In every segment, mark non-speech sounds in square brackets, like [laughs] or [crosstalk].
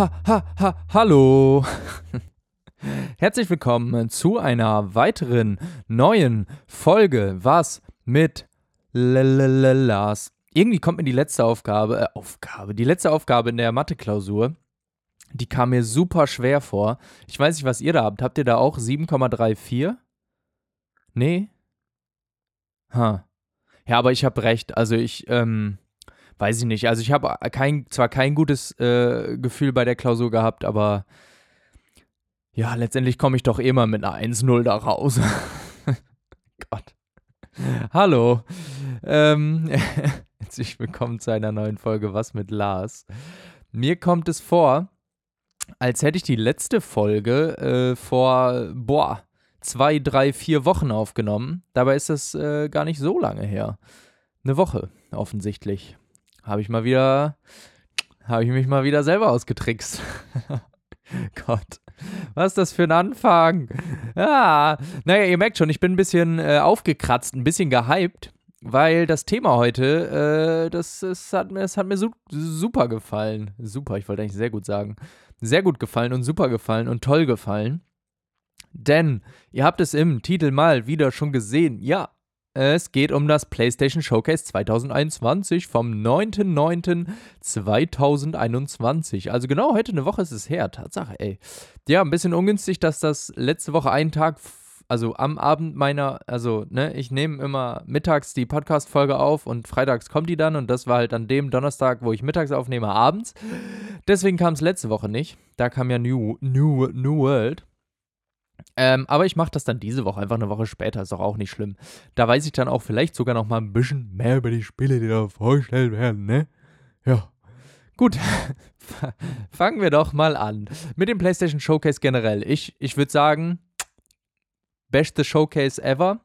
ha, ha, ha, hallo. [laughs] Herzlich willkommen zu einer weiteren neuen Folge. Was mit Lars? Irgendwie kommt mir die letzte Aufgabe, äh, Aufgabe, die letzte Aufgabe in der Mathe-Klausur, die kam mir super schwer vor. Ich weiß nicht, was ihr da habt. Habt ihr da auch 7,34? Nee? Ha. Ja, aber ich habe recht. Also ich, ähm, weiß ich nicht. Also ich habe kein, zwar kein gutes äh, Gefühl bei der Klausur gehabt, aber ja, letztendlich komme ich doch immer mit einer 1-0 da raus. [laughs] Gott. Hallo. Ähm, [laughs] herzlich willkommen zu einer neuen Folge Was mit Lars. Mir kommt es vor, als hätte ich die letzte Folge äh, vor, boah, zwei, drei, vier Wochen aufgenommen. Dabei ist das äh, gar nicht so lange her. Eine Woche, offensichtlich. Habe ich mal wieder, habe ich mich mal wieder selber ausgetrickst. [laughs] Gott. Was ist das für ein Anfang? Ah, naja, ihr merkt schon, ich bin ein bisschen äh, aufgekratzt, ein bisschen gehypt, weil das Thema heute, äh, das, das, hat, das hat mir su super gefallen. Super, ich wollte eigentlich sehr gut sagen. Sehr gut gefallen und super gefallen und toll gefallen. Denn ihr habt es im Titel mal wieder schon gesehen. Ja, es geht um das PlayStation Showcase 2021 vom 9.9.2021. Also genau heute eine Woche ist es her. Tatsache, ey. Ja, ein bisschen ungünstig, dass das letzte Woche einen Tag, also am Abend meiner, also, ne, ich nehme immer mittags die Podcast-Folge auf und freitags kommt die dann und das war halt an dem Donnerstag, wo ich mittags aufnehme, abends. Deswegen kam es letzte Woche nicht. Da kam ja New, New, New World. Ähm, aber ich mache das dann diese Woche, einfach eine Woche später, ist doch auch nicht schlimm. Da weiß ich dann auch vielleicht sogar noch mal ein bisschen mehr über die Spiele, die da vorgestellt werden, ne? Ja. Gut, [laughs] fangen wir doch mal an. Mit dem PlayStation Showcase generell. Ich, ich würde sagen, beste Showcase ever.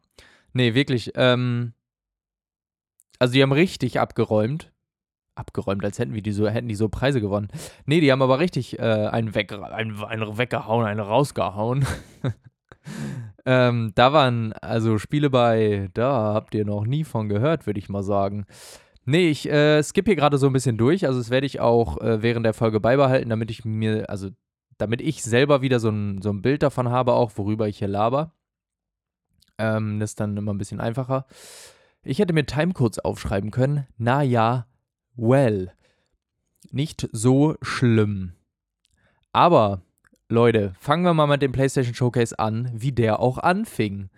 Nee, wirklich. Ähm, also die haben richtig abgeräumt abgeräumt, als hätten wir die so, hätten die so Preise gewonnen. Nee, die haben aber richtig äh, einen, weg, einen, einen weggehauen, einen rausgehauen. [laughs] ähm, da waren also Spiele bei, da habt ihr noch nie von gehört, würde ich mal sagen. Nee, ich äh, skippe hier gerade so ein bisschen durch. Also, das werde ich auch äh, während der Folge beibehalten, damit ich mir, also, damit ich selber wieder so ein, so ein Bild davon habe, auch worüber ich hier laber. Ähm, das ist dann immer ein bisschen einfacher. Ich hätte mir Timecodes aufschreiben können. Na ja, well. Nicht so schlimm. Aber, Leute, fangen wir mal mit dem PlayStation Showcase an, wie der auch anfing.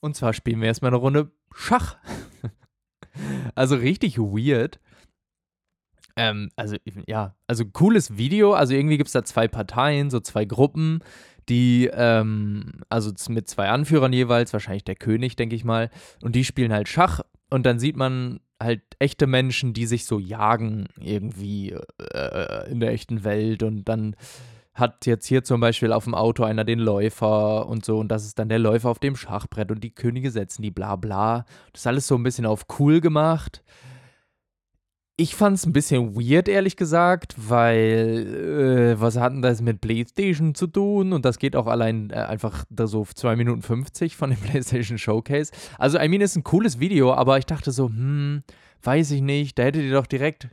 Und zwar spielen wir erstmal eine Runde Schach. [laughs] also richtig weird. Ähm, also, ja, also cooles Video. Also irgendwie gibt es da zwei Parteien, so zwei Gruppen, die, ähm, also mit zwei Anführern jeweils, wahrscheinlich der König, denke ich mal. Und die spielen halt Schach. Und dann sieht man halt echte Menschen, die sich so jagen irgendwie äh, in der echten Welt und dann hat jetzt hier zum Beispiel auf dem Auto einer den Läufer und so und das ist dann der Läufer auf dem Schachbrett und die Könige setzen die bla bla. Das ist alles so ein bisschen auf cool gemacht. Ich fand es ein bisschen weird, ehrlich gesagt, weil äh, was hatten das mit PlayStation zu tun? Und das geht auch allein äh, einfach da so 2 Minuten 50 von dem [laughs] PlayStation Showcase. Also, I mean, ist ein cooles Video, aber ich dachte so, hm, weiß ich nicht, da hättet ihr doch direkt.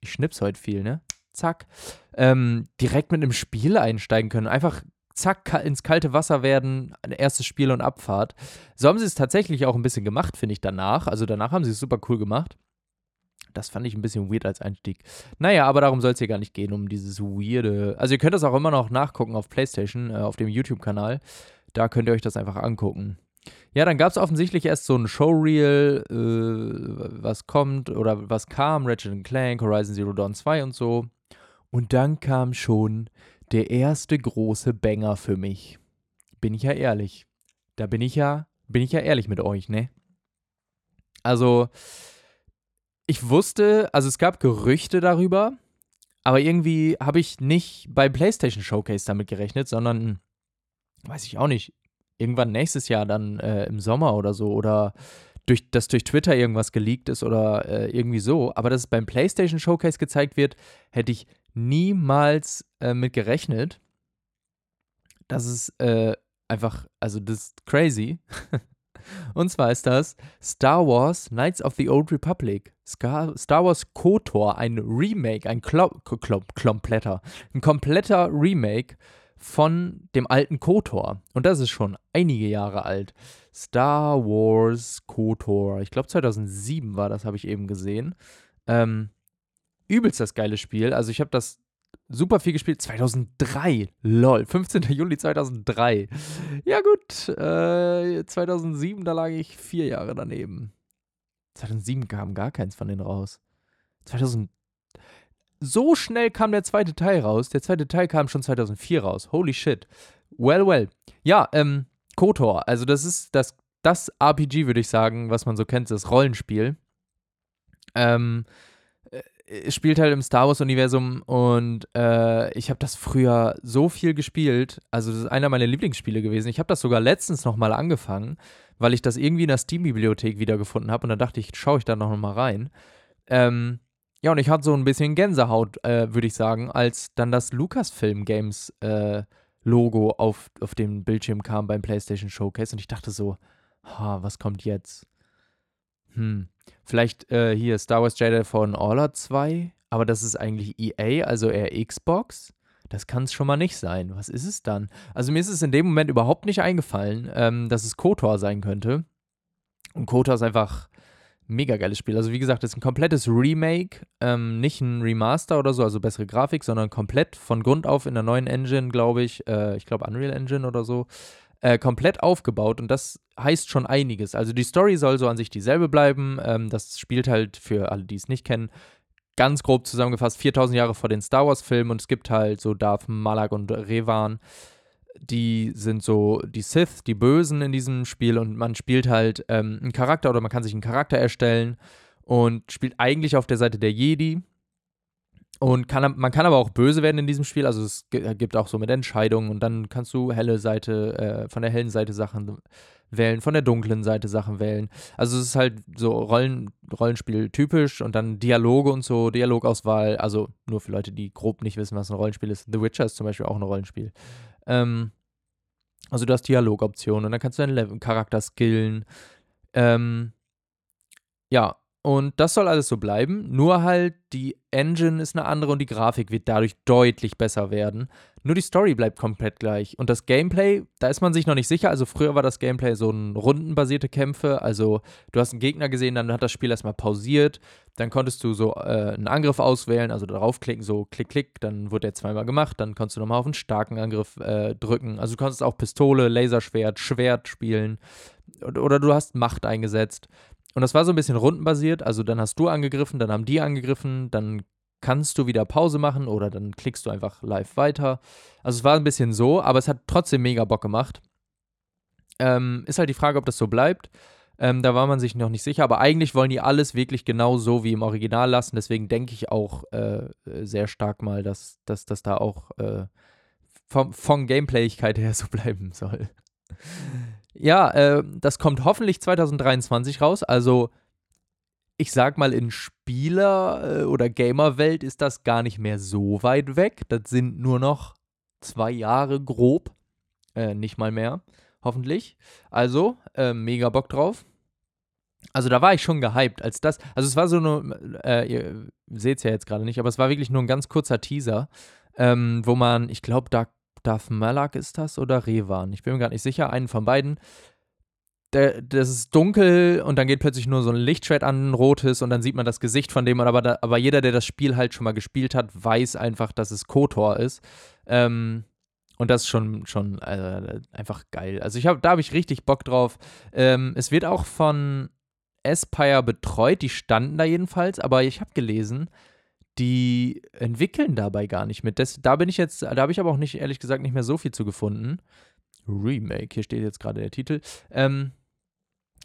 Ich schnips heute viel, ne? Zack. Ähm, direkt mit einem Spiel einsteigen können. Einfach zack, ins kalte Wasser werden, ein erstes Spiel und Abfahrt. So haben sie es tatsächlich auch ein bisschen gemacht, finde ich, danach. Also danach haben sie es super cool gemacht. Das fand ich ein bisschen weird als Einstieg. Naja, aber darum soll es hier gar nicht gehen, um dieses weirde. Also, ihr könnt das auch immer noch nachgucken auf PlayStation, äh, auf dem YouTube-Kanal. Da könnt ihr euch das einfach angucken. Ja, dann gab es offensichtlich erst so ein Showreel, äh, was kommt oder was kam: Ratchet Clank, Horizon Zero Dawn 2 und so. Und dann kam schon der erste große Banger für mich. Bin ich ja ehrlich. Da bin ich ja, bin ich ja ehrlich mit euch, ne? Also, ich wusste, also es gab Gerüchte darüber, aber irgendwie habe ich nicht bei PlayStation Showcase damit gerechnet, sondern, weiß ich auch nicht, irgendwann nächstes Jahr dann äh, im Sommer oder so oder durch, dass durch Twitter irgendwas geleakt ist oder äh, irgendwie so. Aber dass es beim PlayStation Showcase gezeigt wird, hätte ich niemals äh, mit gerechnet. Das ist äh, einfach, also das ist crazy. [laughs] Und zwar ist das Star Wars Knights of the Old Republic. Star, Wars KOTOR, ein Remake, ein Klo kompletter, ein kompletter Remake von dem alten KOTOR. Und das ist schon einige Jahre alt. Star Wars KOTOR. Ich glaube 2007 war das, habe ich eben gesehen. Ähm, übelst das geile Spiel. Also ich habe das super viel gespielt. 2003, lol, 15. Juli 2003. Ja gut, äh, 2007, da lag ich vier Jahre daneben. 2007 kam gar keins von denen raus. 2000, so schnell kam der zweite Teil raus. Der zweite Teil kam schon 2004 raus. Holy shit. Well, well. Ja, ähm, KOTOR. Also das ist das, das RPG, würde ich sagen, was man so kennt, das Rollenspiel. Ähm, spielt halt im Star Wars-Universum und äh, ich habe das früher so viel gespielt. Also, das ist einer meiner Lieblingsspiele gewesen. Ich habe das sogar letztens nochmal angefangen, weil ich das irgendwie in der Steam-Bibliothek wiedergefunden habe und dann dachte ich, schaue ich da noch mal rein. Ähm, ja, und ich hatte so ein bisschen Gänsehaut, äh, würde ich sagen, als dann das Lucasfilm Games äh, Logo auf, auf dem Bildschirm kam beim PlayStation Showcase und ich dachte so, ha, was kommt jetzt? Hm, vielleicht äh, hier Star Wars Jedi Fallen Order 2, aber das ist eigentlich EA, also eher Xbox. Das kann es schon mal nicht sein. Was ist es dann? Also mir ist es in dem Moment überhaupt nicht eingefallen, ähm, dass es KOTOR sein könnte. Und KOTOR ist einfach mega geiles Spiel. Also wie gesagt, es ist ein komplettes Remake, ähm, nicht ein Remaster oder so, also bessere Grafik, sondern komplett von Grund auf in der neuen Engine, glaube ich. Äh, ich glaube Unreal Engine oder so. Äh, komplett aufgebaut und das heißt schon einiges. Also die Story soll so an sich dieselbe bleiben. Ähm, das spielt halt für alle, die es nicht kennen, ganz grob zusammengefasst 4000 Jahre vor den Star Wars-Filmen und es gibt halt so Darth Malak und Revan die sind so die Sith, die Bösen in diesem Spiel und man spielt halt ähm, einen Charakter oder man kann sich einen Charakter erstellen und spielt eigentlich auf der Seite der Jedi. Und kann, man kann aber auch böse werden in diesem Spiel, also es gibt auch so mit Entscheidungen und dann kannst du helle Seite, äh, von der hellen Seite Sachen wählen, von der dunklen Seite Sachen wählen. Also es ist halt so Rollen, Rollenspiel typisch und dann Dialoge und so, Dialogauswahl, also nur für Leute, die grob nicht wissen, was ein Rollenspiel ist. The Witcher ist zum Beispiel auch ein Rollenspiel. Ähm, also du hast Dialogoptionen und dann kannst du deinen Charakter skillen. Ähm, ja, und das soll alles so bleiben. Nur halt die Engine ist eine andere und die Grafik wird dadurch deutlich besser werden. Nur die Story bleibt komplett gleich. Und das Gameplay, da ist man sich noch nicht sicher. Also früher war das Gameplay so ein rundenbasierte Kämpfe. Also du hast einen Gegner gesehen, dann hat das Spiel erstmal pausiert. Dann konntest du so äh, einen Angriff auswählen, also draufklicken, so klick, klick. Dann wurde der zweimal gemacht. Dann konntest du nochmal auf einen starken Angriff äh, drücken. Also du konntest auch Pistole, Laserschwert, Schwert spielen. Oder du hast Macht eingesetzt. Und das war so ein bisschen rundenbasiert. Also dann hast du angegriffen, dann haben die angegriffen, dann kannst du wieder Pause machen oder dann klickst du einfach live weiter. Also es war ein bisschen so, aber es hat trotzdem mega Bock gemacht. Ähm, ist halt die Frage, ob das so bleibt. Ähm, da war man sich noch nicht sicher, aber eigentlich wollen die alles wirklich genau so wie im Original lassen. Deswegen denke ich auch äh, sehr stark mal, dass, dass das da auch äh, vom, von Gameplayigkeit her [laughs] so bleiben soll. Ja, äh, das kommt hoffentlich 2023 raus. Also ich sag mal, in Spieler- äh, oder Gamerwelt ist das gar nicht mehr so weit weg. Das sind nur noch zwei Jahre grob. Äh, nicht mal mehr, hoffentlich. Also, äh, mega Bock drauf. Also da war ich schon gehypt, als das, also es war so eine, äh, ihr seht es ja jetzt gerade nicht, aber es war wirklich nur ein ganz kurzer Teaser, ähm, wo man, ich glaube, Darth Malak ist das oder Revan, ich bin mir gar nicht sicher, einen von beiden, der, das ist dunkel und dann geht plötzlich nur so ein Lichtschwert an, ein rotes, und dann sieht man das Gesicht von dem. Aber, da, aber jeder, der das Spiel halt schon mal gespielt hat, weiß einfach, dass es Kotor ist. Ähm, und das ist schon, schon äh, einfach geil. Also ich hab, da habe ich richtig Bock drauf. Ähm, es wird auch von Aspire betreut, die standen da jedenfalls, aber ich habe gelesen, die entwickeln dabei gar nicht mit. Das, da bin ich jetzt, da habe ich aber auch nicht, ehrlich gesagt, nicht mehr so viel zu gefunden. Remake, hier steht jetzt gerade der Titel. Ähm,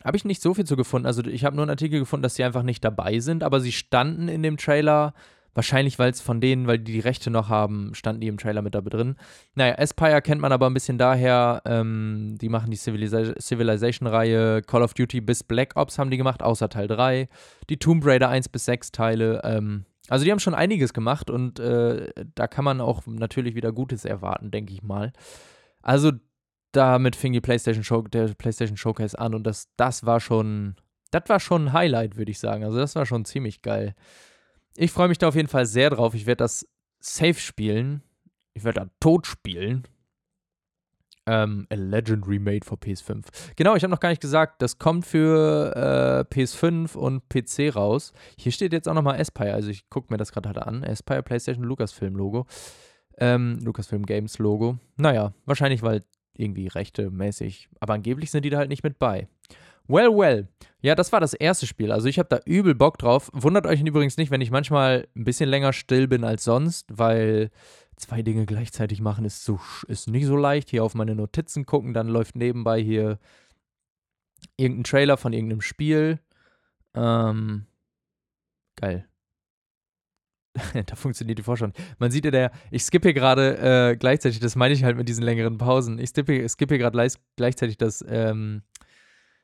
habe ich nicht so viel zu gefunden. Also ich habe nur einen Artikel gefunden, dass sie einfach nicht dabei sind, aber sie standen in dem Trailer. Wahrscheinlich, weil es von denen, weil die die Rechte noch haben, standen die im Trailer mit da drin. Naja, Aspire kennt man aber ein bisschen daher. Ähm, die machen die Civilization-Reihe. Call of Duty bis Black Ops haben die gemacht, außer Teil 3. Die Tomb Raider 1 bis 6 Teile. Ähm, also die haben schon einiges gemacht und äh, da kann man auch natürlich wieder Gutes erwarten, denke ich mal. Also damit fing die PlayStation Show, der PlayStation Showcase an und das, das war schon, das war schon ein Highlight, würde ich sagen. Also das war schon ziemlich geil. Ich freue mich da auf jeden Fall sehr drauf. Ich werde das safe spielen. Ich werde da tot spielen. Ähm, A Legend Remade für PS5. Genau, ich habe noch gar nicht gesagt, das kommt für äh, PS5 und PC raus. Hier steht jetzt auch nochmal Aspire, also ich gucke mir das gerade halt an. Aspire PlayStation Lucasfilm Logo. Ähm, Lucasfilm Games Logo. Naja, wahrscheinlich, weil irgendwie rechte mäßig. Aber angeblich sind die da halt nicht mit bei. Well, well. Ja, das war das erste Spiel. Also ich habe da übel Bock drauf. Wundert euch übrigens nicht, wenn ich manchmal ein bisschen länger still bin als sonst, weil zwei Dinge gleichzeitig machen ist, so, ist nicht so leicht. Hier auf meine Notizen gucken, dann läuft nebenbei hier irgendein Trailer von irgendeinem Spiel. Ähm, geil. [laughs] da funktioniert die Vorschau. Man sieht ja, der, ich skippe hier gerade äh, gleichzeitig, das meine ich halt mit diesen längeren Pausen. Ich skippe, skippe hier gerade gleichzeitig das ähm,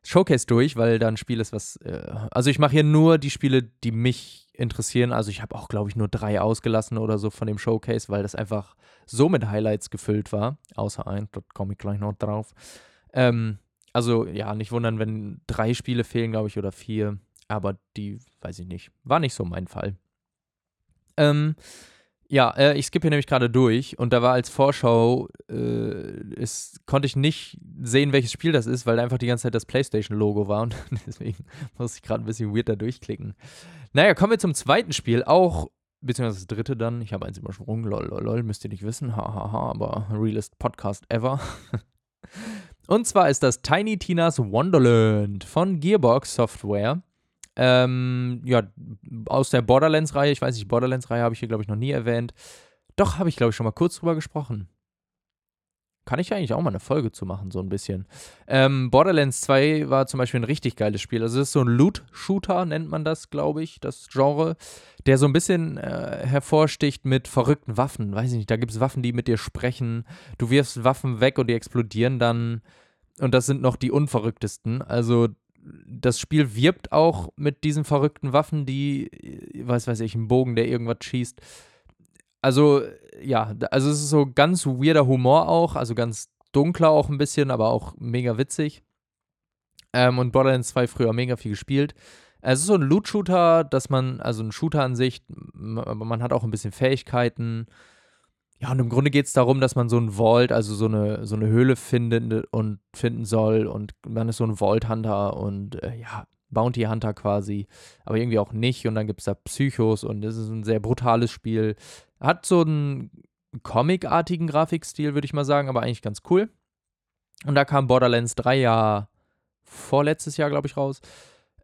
Showcase durch, weil da ein Spiel ist, was. Äh, also ich mache hier nur die Spiele, die mich interessieren. Also ich habe auch, glaube ich, nur drei ausgelassen oder so von dem Showcase, weil das einfach so mit Highlights gefüllt war. Außer ein, dort komme ich gleich noch drauf. Ähm, also ja, nicht wundern, wenn drei Spiele fehlen, glaube ich, oder vier. Aber die, weiß ich nicht. War nicht so mein Fall. Ähm, ja, äh, ich skippe hier nämlich gerade durch und da war als Vorschau, äh, es, konnte ich nicht sehen, welches Spiel das ist, weil da einfach die ganze Zeit das PlayStation-Logo war und [laughs] deswegen muss ich gerade ein bisschen weird da durchklicken. Naja, kommen wir zum zweiten Spiel, auch, beziehungsweise das dritte dann. Ich habe eins übersprungen, lol, lol, lol, müsst ihr nicht wissen, hahaha, ha, ha, aber realest Podcast ever. [laughs] und zwar ist das Tiny Tina's Wonderland von Gearbox Software. Ähm, ja, aus der Borderlands-Reihe, ich weiß nicht, Borderlands-Reihe habe ich hier, glaube ich, noch nie erwähnt. Doch, habe ich, glaube ich, schon mal kurz drüber gesprochen. Kann ich eigentlich auch mal eine Folge zu machen, so ein bisschen. Ähm, Borderlands 2 war zum Beispiel ein richtig geiles Spiel. Also, es ist so ein Loot-Shooter, nennt man das, glaube ich, das Genre, der so ein bisschen äh, hervorsticht mit verrückten Waffen. Weiß ich nicht, da gibt es Waffen, die mit dir sprechen. Du wirfst Waffen weg und die explodieren dann. Und das sind noch die unverrücktesten. Also, das Spiel wirbt auch mit diesen verrückten Waffen, die, was weiß ich, ein Bogen, der irgendwas schießt. Also, ja, also es ist so ganz weirder Humor auch, also ganz dunkler auch ein bisschen, aber auch mega witzig. Ähm, und Borderlands 2 früher mega viel gespielt. Es ist so ein Loot-Shooter, dass man, also ein Shooter an sich, aber man hat auch ein bisschen Fähigkeiten. Ja, und im Grunde geht es darum, dass man so ein Vault, also so eine, so eine Höhle findet und finden soll. Und man ist so ein Vault-Hunter und äh, ja, Bounty Hunter quasi, aber irgendwie auch nicht. Und dann gibt es da Psychos und es ist ein sehr brutales Spiel. Hat so einen Comic-artigen Grafikstil, würde ich mal sagen, aber eigentlich ganz cool. Und da kam Borderlands 3 ja vorletztes Jahr, glaube ich, raus.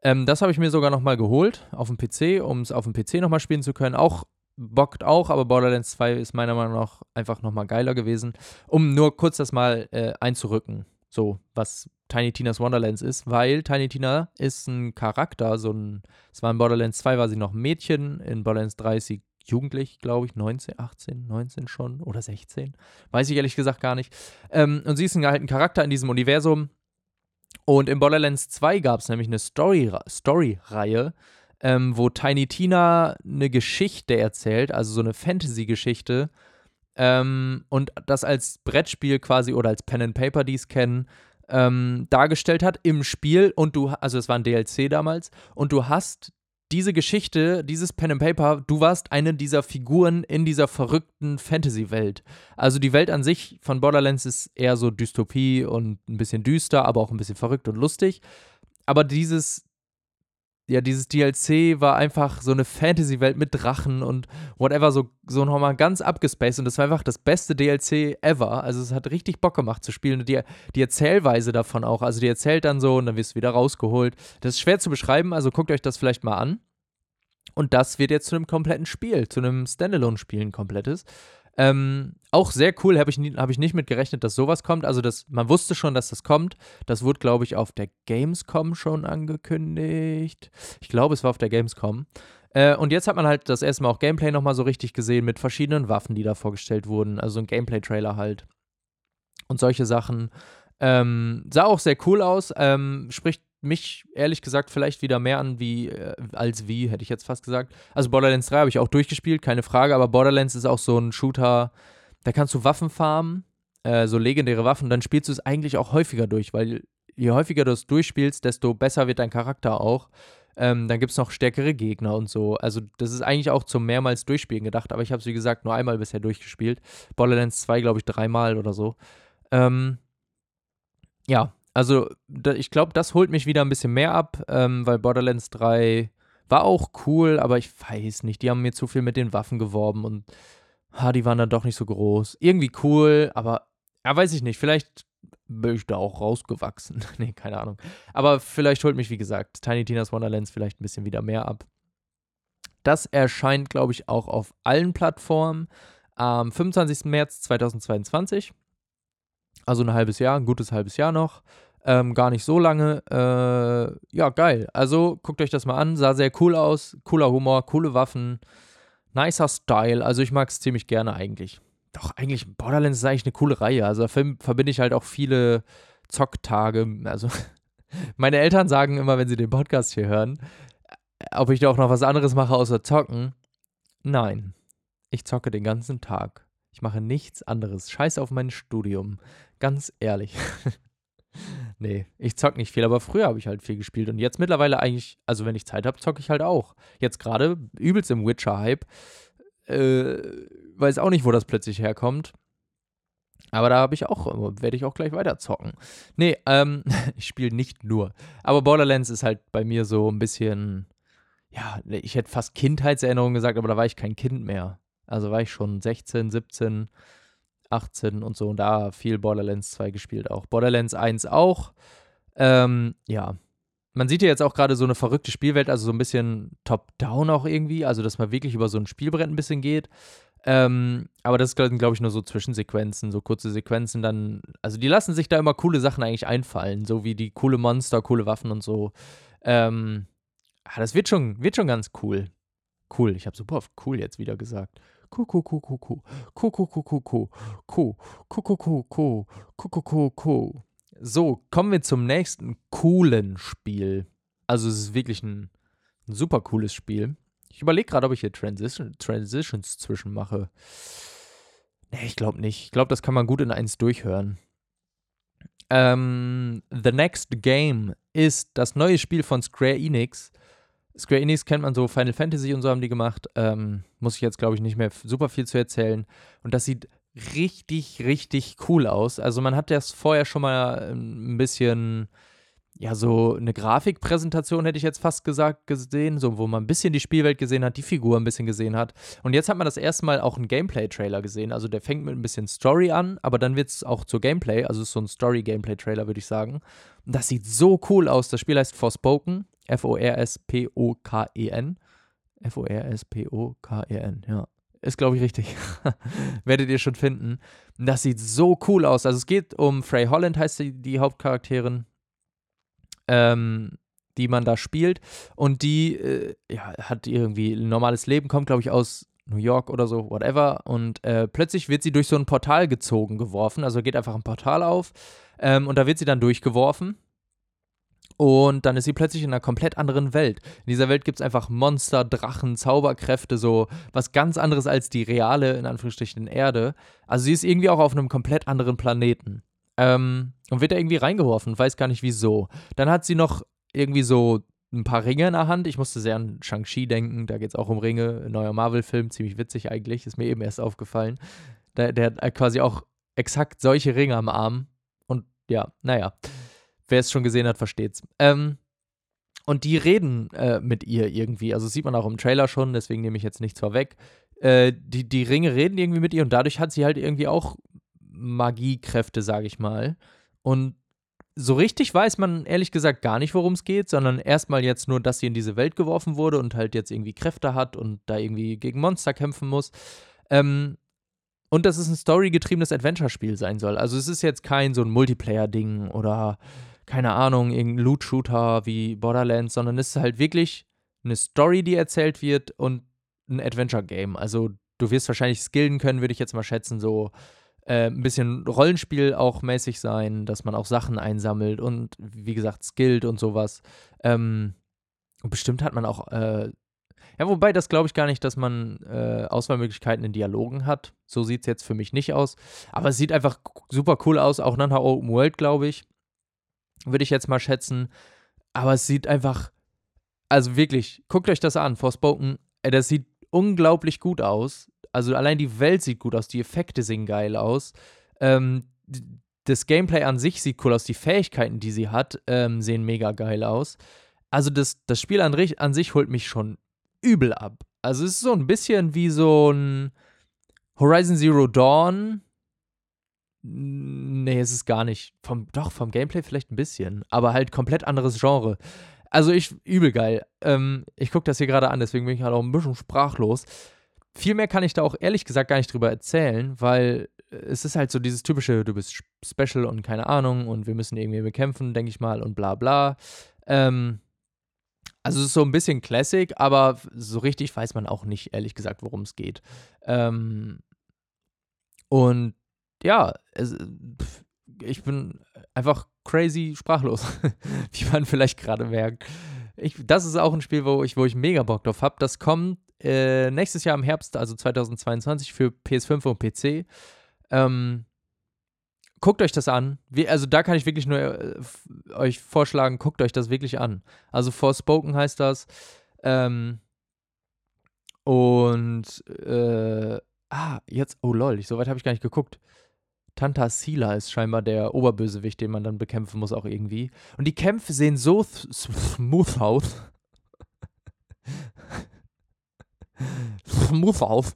Ähm, das habe ich mir sogar nochmal geholt auf dem PC, um es auf dem PC nochmal spielen zu können. Auch bockt auch, aber Borderlands 2 ist meiner Meinung nach einfach nochmal geiler gewesen. Um nur kurz das mal äh, einzurücken, so was Tiny Tina's Wonderlands ist, weil Tiny Tina ist ein Charakter, so ein, es war in Borderlands 2 war sie noch Mädchen, in Borderlands 3 ist sie jugendlich, glaube ich, 19, 18, 19 schon oder 16, weiß ich ehrlich gesagt gar nicht. Ähm, und sie ist ein, halt ein Charakter in diesem Universum. Und in Borderlands 2 gab es nämlich eine Story-Reihe, Story ähm, wo Tiny Tina eine Geschichte erzählt, also so eine Fantasy-Geschichte. Ähm, und das als Brettspiel quasi oder als Pen and Paper, die es kennen, ähm, dargestellt hat im Spiel. Und du, also es war ein DLC damals, und du hast diese Geschichte, dieses Pen and Paper, du warst eine dieser Figuren in dieser verrückten Fantasy-Welt. Also die Welt an sich von Borderlands ist eher so Dystopie und ein bisschen düster, aber auch ein bisschen verrückt und lustig. Aber dieses, ja, dieses DLC war einfach so eine Fantasy-Welt mit Drachen und whatever, so, so nochmal ganz abgespaced. Und das war einfach das beste DLC ever. Also es hat richtig Bock gemacht zu spielen. Und die, die Erzählweise davon auch. Also die erzählt dann so und dann wirst du wieder rausgeholt. Das ist schwer zu beschreiben, also guckt euch das vielleicht mal an. Und das wird jetzt zu einem kompletten Spiel, zu einem Standalone-Spiel ein komplettes. Ähm, auch sehr cool, habe ich, hab ich nicht mit gerechnet, dass sowas kommt. Also, das, man wusste schon, dass das kommt. Das wurde, glaube ich, auf der Gamescom schon angekündigt. Ich glaube, es war auf der Gamescom. Äh, und jetzt hat man halt das erste Mal auch Gameplay nochmal so richtig gesehen mit verschiedenen Waffen, die da vorgestellt wurden. Also ein Gameplay-Trailer halt. Und solche Sachen. Ähm, sah auch sehr cool aus. Ähm, spricht mich ehrlich gesagt vielleicht wieder mehr an wie äh, als wie, hätte ich jetzt fast gesagt. Also Borderlands 3 habe ich auch durchgespielt, keine Frage, aber Borderlands ist auch so ein Shooter, da kannst du Waffen farmen. äh, so legendäre Waffen, dann spielst du es eigentlich auch häufiger durch, weil je häufiger du es durchspielst, desto besser wird dein Charakter auch. Ähm, dann gibt es noch stärkere Gegner und so. Also, das ist eigentlich auch zum mehrmals Durchspielen gedacht, aber ich habe es, wie gesagt, nur einmal bisher durchgespielt. Borderlands 2, glaube ich, dreimal oder so. Ähm, ja, also, da, ich glaube, das holt mich wieder ein bisschen mehr ab, ähm, weil Borderlands 3 war auch cool, aber ich weiß nicht, die haben mir zu viel mit den Waffen geworben und ha, die waren dann doch nicht so groß. Irgendwie cool, aber ja, weiß ich nicht, vielleicht bin ich da auch rausgewachsen. [laughs] nee, keine Ahnung. Aber vielleicht holt mich, wie gesagt, Tiny Tina's Wonderlands vielleicht ein bisschen wieder mehr ab. Das erscheint, glaube ich, auch auf allen Plattformen am 25. März 2022. Also ein halbes Jahr, ein gutes halbes Jahr noch. Ähm, gar nicht so lange. Äh, ja, geil. Also guckt euch das mal an. Sah sehr cool aus. Cooler Humor, coole Waffen. Nicer Style. Also ich mag es ziemlich gerne eigentlich doch eigentlich Borderlands ist eigentlich eine coole Reihe. Also da verbinde ich halt auch viele Zocktage. Also [laughs] meine Eltern sagen immer, wenn sie den Podcast hier hören, äh, ob ich da auch noch was anderes mache außer zocken. Nein, ich zocke den ganzen Tag. Ich mache nichts anderes. Scheiß auf mein Studium. Ganz ehrlich. [laughs] nee, ich zock nicht viel, aber früher habe ich halt viel gespielt und jetzt mittlerweile eigentlich, also wenn ich Zeit habe, zocke ich halt auch. Jetzt gerade übelst im Witcher-Hype. Äh, weiß auch nicht, wo das plötzlich herkommt. Aber da habe ich auch, werde ich auch gleich weiter zocken. Nee, ähm, [laughs] ich spiele nicht nur. Aber Borderlands ist halt bei mir so ein bisschen, ja, ich hätte fast Kindheitserinnerungen gesagt, aber da war ich kein Kind mehr. Also war ich schon 16, 17, 18 und so und da viel Borderlands 2 gespielt auch. Borderlands 1 auch. Ähm, ja, man sieht ja jetzt auch gerade so eine verrückte Spielwelt, also so ein bisschen top-down auch irgendwie, also dass man wirklich über so ein Spielbrett ein bisschen geht. Ähm, aber das sind, glaube ich, nur so Zwischensequenzen, so kurze Sequenzen dann. Also die lassen sich da immer coole Sachen eigentlich einfallen, so wie die coole Monster, coole Waffen und so. Ähm, das wird schon, wird schon ganz cool. Cool, ich habe super oft cool jetzt wieder gesagt. Cool, So, kommen wir zum nächsten coolen Spiel. Also es ist wirklich ein, ein super cooles Spiel. Ich überlege gerade, ob ich hier Transition, Transitions zwischen mache. Nee, ich glaube nicht. Ich glaube, das kann man gut in eins durchhören. Ähm, The Next Game ist das neue Spiel von Square Enix. Square Enix kennt man so, Final Fantasy und so haben die gemacht. Ähm, muss ich jetzt, glaube ich, nicht mehr super viel zu erzählen. Und das sieht richtig, richtig cool aus. Also man hat das vorher schon mal ein bisschen ja, so eine Grafikpräsentation hätte ich jetzt fast gesagt gesehen, so wo man ein bisschen die Spielwelt gesehen hat, die Figur ein bisschen gesehen hat. Und jetzt hat man das erste Mal auch einen Gameplay-Trailer gesehen. Also der fängt mit ein bisschen Story an, aber dann wird es auch zur Gameplay, also ist so ein Story-Gameplay-Trailer, würde ich sagen. Und das sieht so cool aus. Das Spiel heißt Forspoken, F-O-R-S-P-O-K-E-N. F-O-R-S-P-O-K-E-N, ja. Ist, glaube ich, richtig. [laughs] Werdet ihr schon finden. Das sieht so cool aus. Also es geht um Frey Holland, heißt die, die Hauptcharakterin ähm, die man da spielt. Und die äh, ja, hat irgendwie ein normales Leben, kommt, glaube ich, aus New York oder so, whatever. Und äh, plötzlich wird sie durch so ein Portal gezogen, geworfen. Also geht einfach ein Portal auf ähm, und da wird sie dann durchgeworfen. Und dann ist sie plötzlich in einer komplett anderen Welt. In dieser Welt gibt es einfach Monster, Drachen, Zauberkräfte, so was ganz anderes als die reale, in Anführungsstrichen, Erde. Also sie ist irgendwie auch auf einem komplett anderen Planeten. Ähm, und wird da irgendwie reingeworfen, weiß gar nicht wieso. Dann hat sie noch irgendwie so ein paar Ringe in der Hand. Ich musste sehr an Shang-Chi denken, da geht es auch um Ringe. Neuer Marvel-Film, ziemlich witzig eigentlich, ist mir eben erst aufgefallen. Der, der hat quasi auch exakt solche Ringe am Arm. Und ja, naja, wer es schon gesehen hat, versteht's. Ähm, und die reden äh, mit ihr irgendwie. Also sieht man auch im Trailer schon, deswegen nehme ich jetzt nichts vorweg. Äh, die, die Ringe reden irgendwie mit ihr und dadurch hat sie halt irgendwie auch Magiekräfte, sage ich mal. Und so richtig weiß man ehrlich gesagt gar nicht, worum es geht, sondern erstmal jetzt nur, dass sie in diese Welt geworfen wurde und halt jetzt irgendwie Kräfte hat und da irgendwie gegen Monster kämpfen muss. Ähm, und dass es ein storygetriebenes Adventure-Spiel sein soll. Also es ist jetzt kein so ein Multiplayer-Ding oder keine Ahnung, irgendein Loot-Shooter wie Borderlands, sondern es ist halt wirklich eine Story, die erzählt wird und ein Adventure-Game. Also du wirst wahrscheinlich skillen können, würde ich jetzt mal schätzen, so äh, ein bisschen Rollenspiel auch mäßig sein, dass man auch Sachen einsammelt und wie gesagt skillt und sowas. Ähm, und bestimmt hat man auch, äh, Ja, wobei das glaube ich gar nicht, dass man äh, Auswahlmöglichkeiten in Dialogen hat. So sieht es jetzt für mich nicht aus. Aber es sieht einfach super cool aus, auch nach einer Open World, glaube ich. Würde ich jetzt mal schätzen. Aber es sieht einfach, also wirklich, guckt euch das an, Forspoken, äh, das sieht unglaublich gut aus. Also allein die Welt sieht gut aus, die Effekte sehen geil aus. Ähm, das Gameplay an sich sieht cool aus, die Fähigkeiten, die sie hat, ähm, sehen mega geil aus. Also das, das Spiel an, an sich holt mich schon übel ab. Also es ist so ein bisschen wie so ein Horizon Zero Dawn. Nee, es ist gar nicht. Vom, doch, vom Gameplay vielleicht ein bisschen. Aber halt komplett anderes Genre. Also ich, übel geil. Ähm, ich gucke das hier gerade an, deswegen bin ich halt auch ein bisschen sprachlos. Viel mehr kann ich da auch ehrlich gesagt gar nicht drüber erzählen, weil es ist halt so dieses typische, du bist special und keine Ahnung und wir müssen irgendwie bekämpfen, denke ich mal, und bla bla. Ähm, also es ist so ein bisschen Classic, aber so richtig weiß man auch nicht, ehrlich gesagt, worum es geht. Ähm, und ja, es, ich bin einfach crazy sprachlos, [laughs] wie man vielleicht gerade merkt. Ich, das ist auch ein Spiel, wo ich, wo ich mega Bock drauf habe. Das kommt äh, nächstes Jahr im Herbst, also 2022, für PS5 und PC. Ähm, guckt euch das an. Wie, also da kann ich wirklich nur äh, euch vorschlagen, guckt euch das wirklich an. Also Forspoken heißt das. Ähm, und äh, ah, jetzt, oh lol, so weit habe ich gar nicht geguckt. Tanta Sila ist scheinbar der Oberbösewicht, den man dann bekämpfen muss, auch irgendwie. Und die Kämpfe sehen so smooth aus. Smooth aus.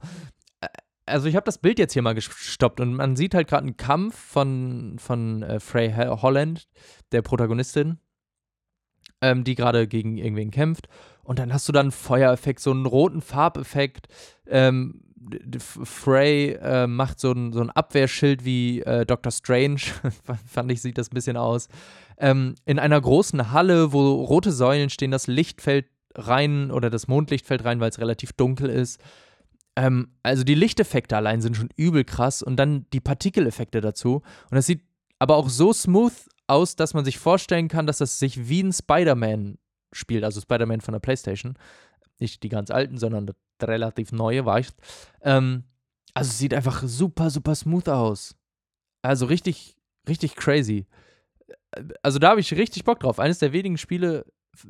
Also ich habe das Bild jetzt hier mal gestoppt und man sieht halt gerade einen Kampf von, von äh, Frey Holland, der Protagonistin, ähm, die gerade gegen irgendwen kämpft. Und dann hast du dann einen Feuereffekt, so einen roten Farbeffekt. Ähm, Frey äh, macht so ein, so ein Abwehrschild wie äh, Doctor Strange, [laughs] fand ich, sieht das ein bisschen aus. Ähm, in einer großen Halle, wo rote Säulen stehen, das Licht fällt rein oder das Mondlicht fällt rein, weil es relativ dunkel ist. Ähm, also die Lichteffekte allein sind schon übel krass und dann die Partikeleffekte dazu. Und das sieht aber auch so smooth aus, dass man sich vorstellen kann, dass das sich wie ein Spider-Man spielt, also Spider-Man von der PlayStation. Nicht die ganz alten, sondern das relativ neue, weißt ähm, Also sieht einfach super, super smooth aus. Also richtig, richtig crazy. Also da habe ich richtig Bock drauf. Eines der wenigen Spiele,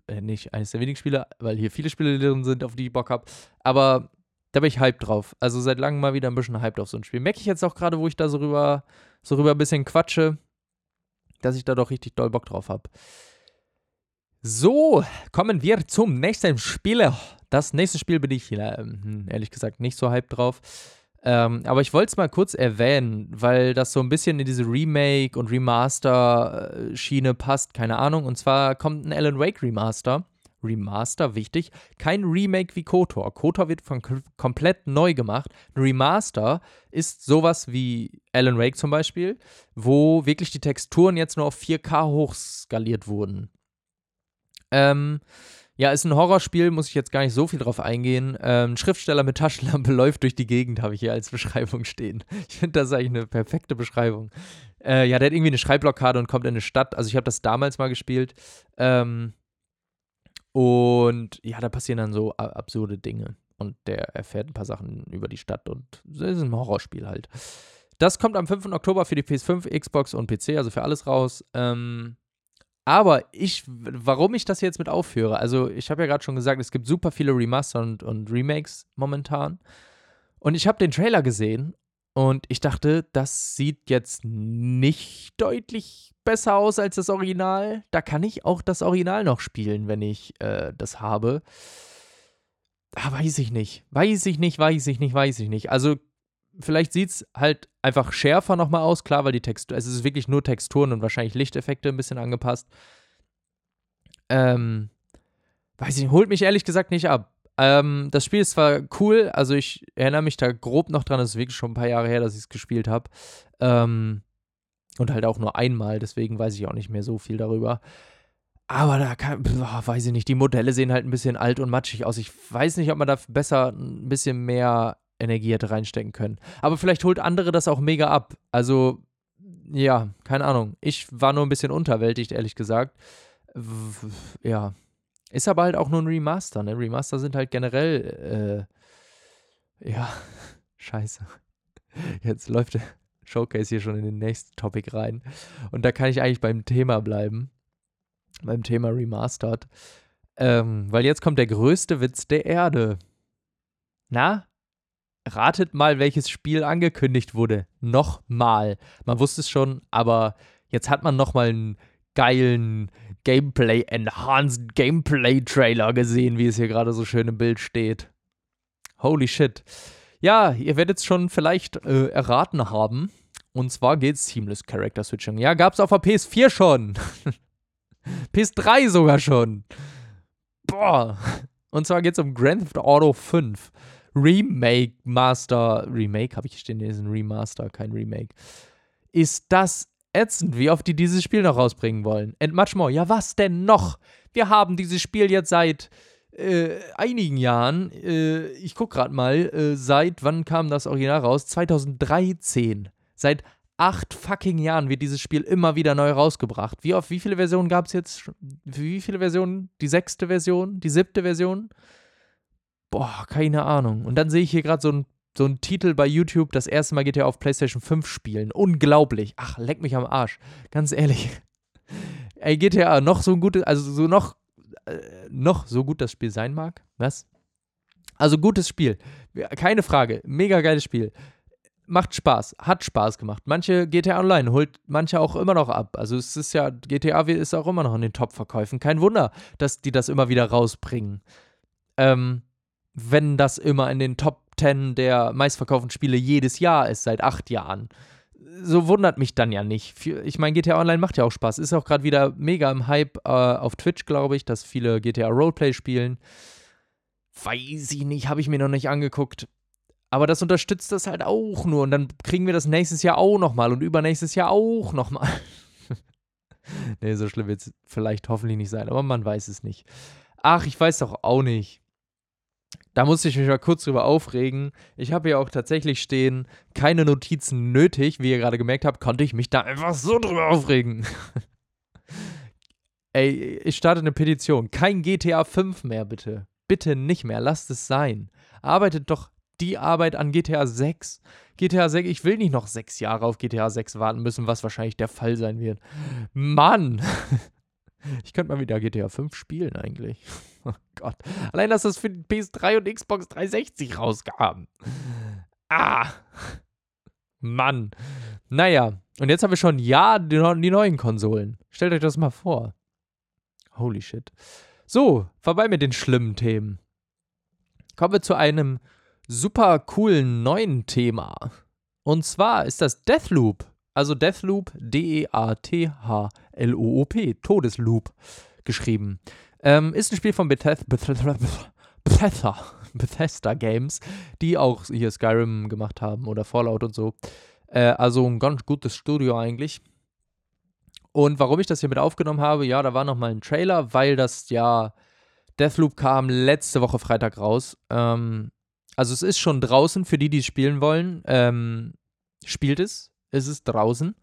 äh, nicht eines der wenigen Spiele, weil hier viele Spiele drin sind, auf die ich Bock habe, aber da bin ich hyped drauf. Also seit langem mal wieder ein bisschen hyped auf so ein Spiel. Merke ich jetzt auch gerade, wo ich da so rüber, so rüber ein bisschen quatsche, dass ich da doch richtig doll Bock drauf habe. So, kommen wir zum nächsten Spiel. Das nächste Spiel bin ich äh, ehrlich gesagt nicht so hyped drauf. Ähm, aber ich wollte es mal kurz erwähnen, weil das so ein bisschen in diese Remake- und Remaster-Schiene passt, keine Ahnung. Und zwar kommt ein Alan Wake Remaster. Remaster, wichtig. Kein Remake wie KOTOR. KOTOR wird von komplett neu gemacht. Ein Remaster ist sowas wie Alan Wake zum Beispiel, wo wirklich die Texturen jetzt nur auf 4K hochskaliert wurden. Ähm, ja, ist ein Horrorspiel, muss ich jetzt gar nicht so viel drauf eingehen. Ähm, Schriftsteller mit Taschenlampe [laughs] läuft durch die Gegend, habe ich hier als Beschreibung stehen. Ich finde das eigentlich eine perfekte Beschreibung. Äh, ja, der hat irgendwie eine Schreibblockade und kommt in eine Stadt. Also ich habe das damals mal gespielt. Ähm, und ja, da passieren dann so absurde Dinge. Und der erfährt ein paar Sachen über die Stadt und es ist ein Horrorspiel halt. Das kommt am 5. Oktober für die PS5, Xbox und PC, also für alles raus. Ähm, aber ich, warum ich das jetzt mit aufhöre, also ich habe ja gerade schon gesagt, es gibt super viele Remaster und, und Remakes momentan. Und ich habe den Trailer gesehen und ich dachte, das sieht jetzt nicht deutlich besser aus als das Original. Da kann ich auch das Original noch spielen, wenn ich äh, das habe. Ah, weiß ich nicht. Weiß ich nicht, weiß ich nicht, weiß ich nicht. Also vielleicht sieht es halt einfach schärfer nochmal aus, klar, weil die Textur, es ist wirklich nur Texturen und wahrscheinlich Lichteffekte ein bisschen angepasst. Ähm, weiß ich nicht, holt mich ehrlich gesagt nicht ab. Ähm, das Spiel ist zwar cool, also ich erinnere mich da grob noch dran, es ist wirklich schon ein paar Jahre her, dass ich es gespielt habe. Ähm, und halt auch nur einmal, deswegen weiß ich auch nicht mehr so viel darüber. Aber da kann, boah, weiß ich nicht, die Modelle sehen halt ein bisschen alt und matschig aus. Ich weiß nicht, ob man da besser ein bisschen mehr Energie hätte reinstecken können. Aber vielleicht holt andere das auch mega ab. Also, ja, keine Ahnung. Ich war nur ein bisschen unterwältigt, ehrlich gesagt. Ja. Ist aber halt auch nur ein Remaster, ne? Remaster sind halt generell, äh, ja, [laughs] scheiße. Jetzt läuft der Showcase hier schon in den nächsten Topic rein. Und da kann ich eigentlich beim Thema bleiben. Beim Thema Remastered. Ähm, weil jetzt kommt der größte Witz der Erde. Na? Ratet mal, welches Spiel angekündigt wurde. Nochmal. Man wusste es schon, aber jetzt hat man nochmal einen geilen Gameplay, Enhanced Gameplay Trailer gesehen, wie es hier gerade so schön im Bild steht. Holy shit. Ja, ihr werdet es schon vielleicht äh, erraten haben. Und zwar geht's Seamless Character Switching. Ja, gab's auf der PS4 schon. [laughs] PS3 sogar schon. Boah. Und zwar geht's um Grand Theft Auto 5. Remake Master. Remake habe ich stehen, ist ein Remaster, kein Remake. Ist das ätzend, wie oft die dieses Spiel noch rausbringen wollen. And much more. Ja, was denn noch? Wir haben dieses Spiel jetzt seit äh, einigen Jahren, äh, ich gucke gerade mal, äh, seit wann kam das Original raus? 2013. Seit acht fucking Jahren wird dieses Spiel immer wieder neu rausgebracht. Wie oft, wie viele Versionen gab es jetzt? Wie viele Versionen? Die sechste Version? Die siebte Version? Boah, keine Ahnung. Und dann sehe ich hier gerade so ein so Titel bei YouTube, das erste Mal GTA auf PlayStation 5 spielen. Unglaublich. Ach, leck mich am Arsch. Ganz ehrlich. [laughs] Ey, GTA, noch so ein gutes, also so noch äh, noch so gut das Spiel sein mag. Was? Also gutes Spiel. Keine Frage. Mega geiles Spiel. Macht Spaß, hat Spaß gemacht. Manche GTA Online holt manche auch immer noch ab. Also es ist ja, GTA ist auch immer noch in den Top-Verkäufen. Kein Wunder, dass die das immer wieder rausbringen. Ähm, wenn das immer in den Top 10 der meistverkauften Spiele jedes Jahr ist, seit acht Jahren so wundert mich dann ja nicht. Ich meine, GTA Online macht ja auch Spaß. Ist auch gerade wieder mega im Hype äh, auf Twitch, glaube ich, dass viele GTA Roleplay spielen. Weiß ich nicht, habe ich mir noch nicht angeguckt. Aber das unterstützt das halt auch nur. Und dann kriegen wir das nächstes Jahr auch nochmal und übernächstes Jahr auch nochmal. [laughs] nee, so schlimm wird es vielleicht hoffentlich nicht sein, aber man weiß es nicht. Ach, ich weiß doch auch nicht. Da musste ich mich mal kurz drüber aufregen. Ich habe ja auch tatsächlich stehen, keine Notizen nötig. Wie ihr gerade gemerkt habt, konnte ich mich da einfach so drüber aufregen. [laughs] Ey, ich starte eine Petition. Kein GTA 5 mehr, bitte. Bitte nicht mehr. Lasst es sein. Arbeitet doch die Arbeit an GTA 6. GTA 6, ich will nicht noch sechs Jahre auf GTA 6 warten müssen, was wahrscheinlich der Fall sein wird. Mann! [laughs] Ich könnte mal wieder GTA 5 spielen eigentlich. Oh Gott. Allein, dass das für die PS3 und Xbox 360 rauskam. Ah. Mann. Naja. Und jetzt haben wir schon ja die, die neuen Konsolen. Stellt euch das mal vor. Holy shit. So, vorbei mit den schlimmen Themen. Kommen wir zu einem super coolen neuen Thema. Und zwar ist das Deathloop. Also Deathloop, D-E-A-T-H-L-O-O-P, Todesloop geschrieben. Ähm, ist ein Spiel von Bethesda, Bethesda, Bethesda Games, die auch hier Skyrim gemacht haben oder Fallout und so. Äh, also ein ganz gutes Studio eigentlich. Und warum ich das hier mit aufgenommen habe, ja, da war nochmal ein Trailer, weil das ja Deathloop kam letzte Woche Freitag raus. Ähm, also es ist schon draußen für die, die es spielen wollen. Ähm, spielt es es ist draußen.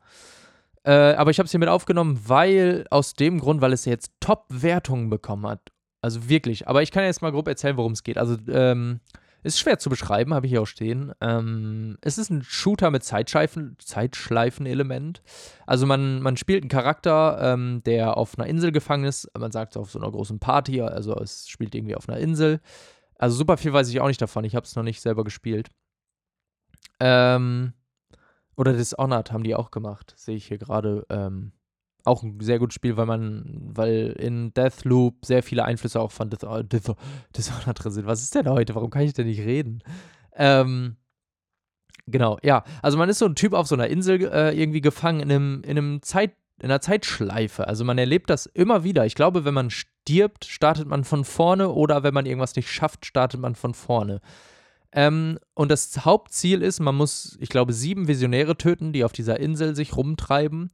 Äh, aber ich habe es hier mit aufgenommen, weil aus dem Grund, weil es jetzt Top-Wertungen bekommen hat. Also wirklich. Aber ich kann jetzt mal grob erzählen, worum es geht. Also, ähm, ist schwer zu beschreiben, habe ich hier auch stehen. Ähm, es ist ein Shooter mit Zeitschleifen, Zeitschleifen-Element. Also man, man spielt einen Charakter, ähm, der auf einer Insel gefangen ist. Man sagt es auf so einer großen Party, also es spielt irgendwie auf einer Insel. Also super viel weiß ich auch nicht davon. Ich habe es noch nicht selber gespielt. Ähm, oder Dishonored haben die auch gemacht, sehe ich hier gerade. Ähm, auch ein sehr gutes Spiel, weil man, weil in Deathloop sehr viele Einflüsse auch von Dis oh, Dis Dishonored drin sind. Was ist denn heute? Warum kann ich denn nicht reden? Ähm, genau, ja. Also man ist so ein Typ auf so einer Insel äh, irgendwie gefangen in einem, in einem Zeit, in einer Zeitschleife. Also man erlebt das immer wieder. Ich glaube, wenn man stirbt, startet man von vorne oder wenn man irgendwas nicht schafft, startet man von vorne. Ähm, und das Hauptziel ist, man muss, ich glaube, sieben Visionäre töten, die auf dieser Insel sich rumtreiben.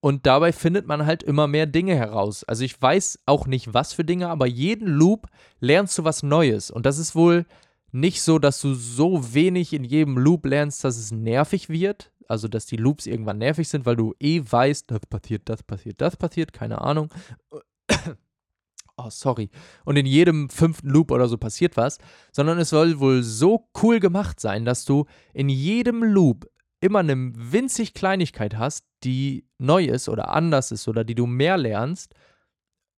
Und dabei findet man halt immer mehr Dinge heraus. Also ich weiß auch nicht, was für Dinge, aber jeden Loop lernst du was Neues. Und das ist wohl nicht so, dass du so wenig in jedem Loop lernst, dass es nervig wird. Also, dass die Loops irgendwann nervig sind, weil du eh weißt, das passiert, das passiert, das passiert, keine Ahnung. Oh, sorry. Und in jedem fünften Loop oder so passiert was, sondern es soll wohl so cool gemacht sein, dass du in jedem Loop immer eine winzig Kleinigkeit hast, die neu ist oder anders ist oder die du mehr lernst,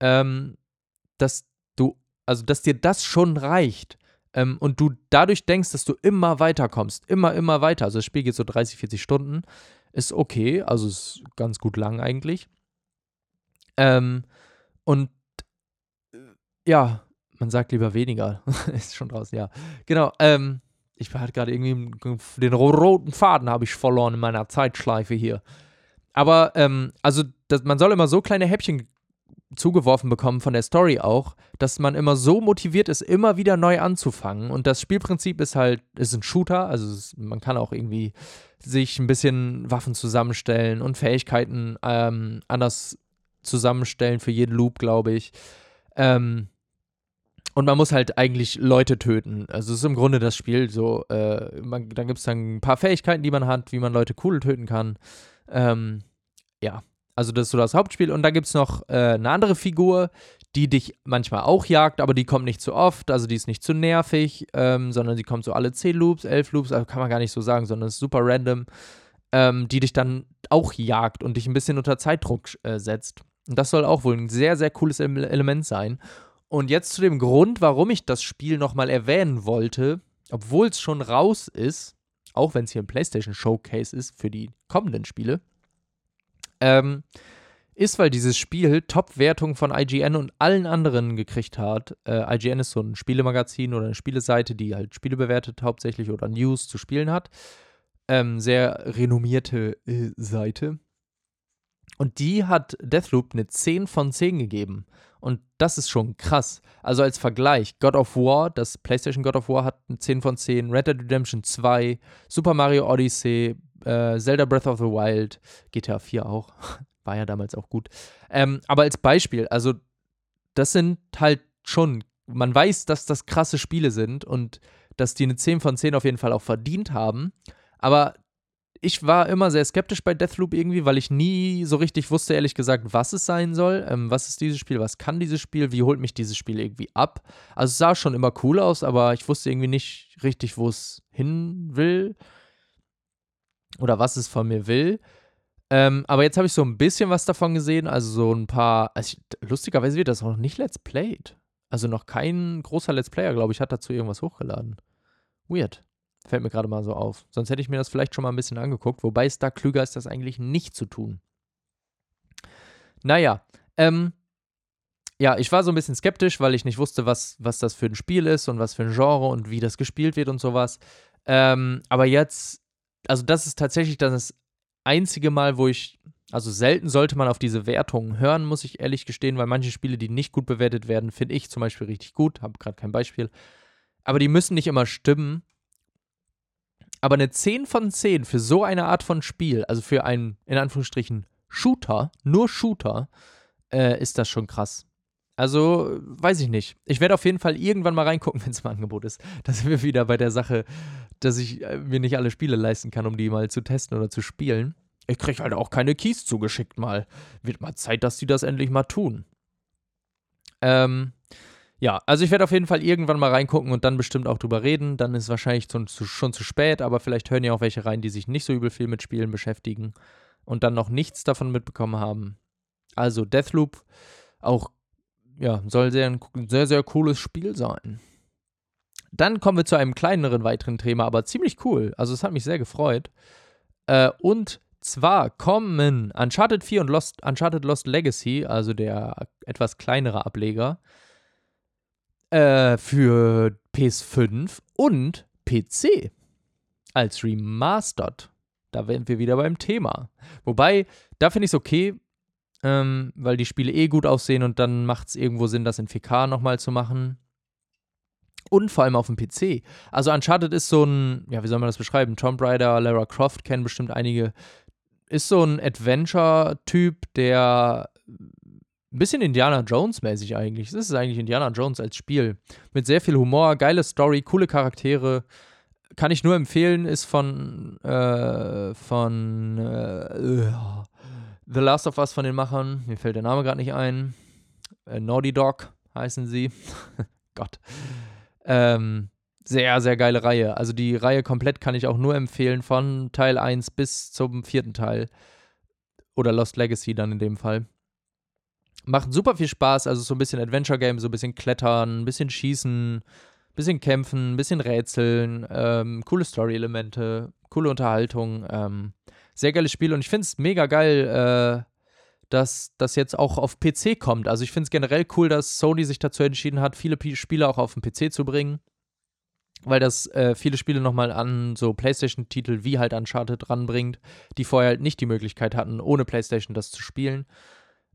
ähm, dass du, also dass dir das schon reicht ähm, und du dadurch denkst, dass du immer weiterkommst, immer, immer weiter. Also das Spiel geht so 30, 40 Stunden, ist okay, also ist ganz gut lang eigentlich. Ähm, und ja, man sagt lieber weniger. [laughs] ist schon draußen, ja. Genau. Ähm, ich hatte gerade irgendwie den roten Faden habe ich verloren in meiner Zeitschleife hier. Aber ähm, also das, man soll immer so kleine Häppchen zugeworfen bekommen von der Story auch, dass man immer so motiviert ist, immer wieder neu anzufangen. Und das Spielprinzip ist halt, ist ein Shooter, also es, man kann auch irgendwie sich ein bisschen Waffen zusammenstellen und Fähigkeiten ähm, anders zusammenstellen für jeden Loop, glaube ich. Ähm, und man muss halt eigentlich Leute töten. Also es ist im Grunde das Spiel so. Äh, man, dann gibt es dann ein paar Fähigkeiten, die man hat, wie man Leute cool töten kann. Ähm, ja, also das ist so das Hauptspiel. Und dann gibt es noch äh, eine andere Figur, die dich manchmal auch jagt, aber die kommt nicht zu oft. Also die ist nicht zu nervig, ähm, sondern die kommt so alle 10 Loops, 11 Loops, also kann man gar nicht so sagen, sondern ist super random. Ähm, die dich dann auch jagt und dich ein bisschen unter Zeitdruck äh, setzt. Und das soll auch wohl ein sehr, sehr cooles Element sein. Und jetzt zu dem Grund, warum ich das Spiel nochmal erwähnen wollte, obwohl es schon raus ist, auch wenn es hier ein PlayStation Showcase ist für die kommenden Spiele, ähm, ist, weil dieses Spiel Top-Wertung von IGN und allen anderen gekriegt hat. Äh, IGN ist so ein Spielemagazin oder eine Spieleseite, die halt Spiele bewertet hauptsächlich oder News zu Spielen hat. Ähm, sehr renommierte äh, Seite. Und die hat Deathloop eine 10 von 10 gegeben. Und das ist schon krass. Also als Vergleich, God of War, das PlayStation God of War hat eine 10 von 10, Red Dead Redemption 2, Super Mario Odyssey, äh, Zelda Breath of the Wild, GTA 4 auch. [laughs] War ja damals auch gut. Ähm, aber als Beispiel, also das sind halt schon, man weiß, dass das krasse Spiele sind und dass die eine 10 von 10 auf jeden Fall auch verdient haben. Aber ich war immer sehr skeptisch bei Deathloop irgendwie, weil ich nie so richtig wusste, ehrlich gesagt, was es sein soll. Ähm, was ist dieses Spiel? Was kann dieses Spiel? Wie holt mich dieses Spiel irgendwie ab? Also es sah schon immer cool aus, aber ich wusste irgendwie nicht richtig, wo es hin will. Oder was es von mir will. Ähm, aber jetzt habe ich so ein bisschen was davon gesehen. Also so ein paar. Also ich, lustigerweise wird das noch nicht Let's Played. Also noch kein großer Let's Player, glaube ich, hat dazu irgendwas hochgeladen. Weird. Fällt mir gerade mal so auf. Sonst hätte ich mir das vielleicht schon mal ein bisschen angeguckt. Wobei es da klüger ist, das eigentlich nicht zu tun. Naja, ähm, ja, ich war so ein bisschen skeptisch, weil ich nicht wusste, was, was das für ein Spiel ist und was für ein Genre und wie das gespielt wird und sowas. Ähm, aber jetzt, also das ist tatsächlich das einzige Mal, wo ich, also selten sollte man auf diese Wertungen hören, muss ich ehrlich gestehen, weil manche Spiele, die nicht gut bewertet werden, finde ich zum Beispiel richtig gut. Habe gerade kein Beispiel. Aber die müssen nicht immer stimmen. Aber eine 10 von 10 für so eine Art von Spiel, also für einen, in Anführungsstrichen, Shooter, nur Shooter, äh, ist das schon krass. Also, weiß ich nicht. Ich werde auf jeden Fall irgendwann mal reingucken, [laughs] wenn es im Angebot ist. Da sind wir wieder bei der Sache, dass ich äh, mir nicht alle Spiele leisten kann, um die mal zu testen oder zu spielen. Ich kriege halt auch keine Keys zugeschickt mal. Wird mal Zeit, dass die das endlich mal tun. Ähm, ja, also ich werde auf jeden Fall irgendwann mal reingucken und dann bestimmt auch drüber reden. Dann ist wahrscheinlich zu, zu, schon zu spät, aber vielleicht hören ja auch welche rein, die sich nicht so übel viel mit Spielen beschäftigen und dann noch nichts davon mitbekommen haben. Also Deathloop, auch, ja, soll sehr, ein sehr, sehr cooles Spiel sein. Dann kommen wir zu einem kleineren weiteren Thema, aber ziemlich cool. Also es hat mich sehr gefreut. Äh, und zwar kommen Uncharted 4 und Lost, Uncharted Lost Legacy, also der etwas kleinere Ableger, äh, für PS5 und PC als Remastered. Da wären wir wieder beim Thema. Wobei, da finde ich es okay, ähm, weil die Spiele eh gut aussehen und dann macht es irgendwo Sinn, das in 4K nochmal zu machen. Und vor allem auf dem PC. Also Uncharted ist so ein, ja, wie soll man das beschreiben? Tomb Raider, Lara Croft kennen bestimmt einige. Ist so ein Adventure-Typ, der ein bisschen Indiana Jones-mäßig eigentlich. Es ist eigentlich Indiana Jones als Spiel. Mit sehr viel Humor, geile Story, coole Charaktere. Kann ich nur empfehlen, ist von, äh, von äh, The Last of Us von den Machern. Mir fällt der Name gerade nicht ein. Äh, Naughty Dog heißen sie. [laughs] Gott. Ähm, sehr, sehr geile Reihe. Also die Reihe komplett kann ich auch nur empfehlen, von Teil 1 bis zum vierten Teil. Oder Lost Legacy dann in dem Fall. Macht super viel Spaß, also so ein bisschen Adventure-Game, so ein bisschen Klettern, ein bisschen Schießen, ein bisschen Kämpfen, ein bisschen Rätseln, ähm, coole Story-Elemente, coole Unterhaltung. Ähm, sehr geiles Spiel und ich finde es mega geil, äh, dass das jetzt auch auf PC kommt. Also ich finde es generell cool, dass Sony sich dazu entschieden hat, viele Spiele auch auf den PC zu bringen weil das äh, viele Spiele nochmal an so PlayStation-Titel wie halt Uncharted ranbringt, die vorher halt nicht die Möglichkeit hatten, ohne PlayStation das zu spielen.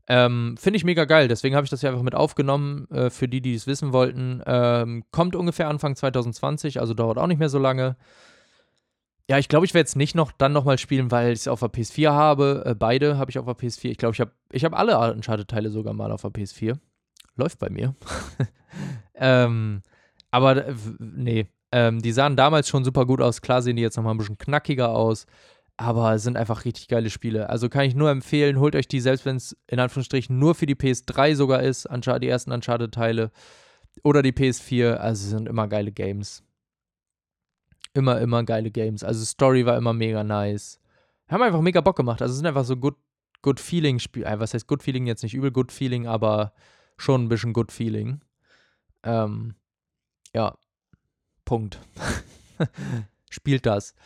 Ähm, Finde ich mega geil, deswegen habe ich das ja einfach mit aufgenommen, äh, für die, die es wissen wollten. Ähm, kommt ungefähr Anfang 2020, also dauert auch nicht mehr so lange. Ja, ich glaube, ich werde es nicht noch dann nochmal spielen, weil ich es auf der PS4 habe. Äh, beide habe ich auf der PS4. Ich glaube, ich habe ich hab alle Uncharted-Teile sogar mal auf der PS4. Läuft bei mir. [laughs] ähm, aber äh, nee, ähm, die sahen damals schon super gut aus. Klar sehen die jetzt nochmal ein bisschen knackiger aus. Aber es sind einfach richtig geile Spiele. Also kann ich nur empfehlen, holt euch die, selbst wenn es in Anführungsstrichen nur für die PS3 sogar ist, die ersten Uncharted-Teile. Oder die PS4. Also sind immer geile Games. Immer, immer geile Games. Also Story war immer mega nice. Haben einfach mega Bock gemacht. Also es sind einfach so good, good Feeling Spiele. Äh, was heißt Good Feeling? Jetzt nicht übel Good Feeling, aber schon ein bisschen Good Feeling. Ähm, ja, Punkt. [laughs] Spielt das.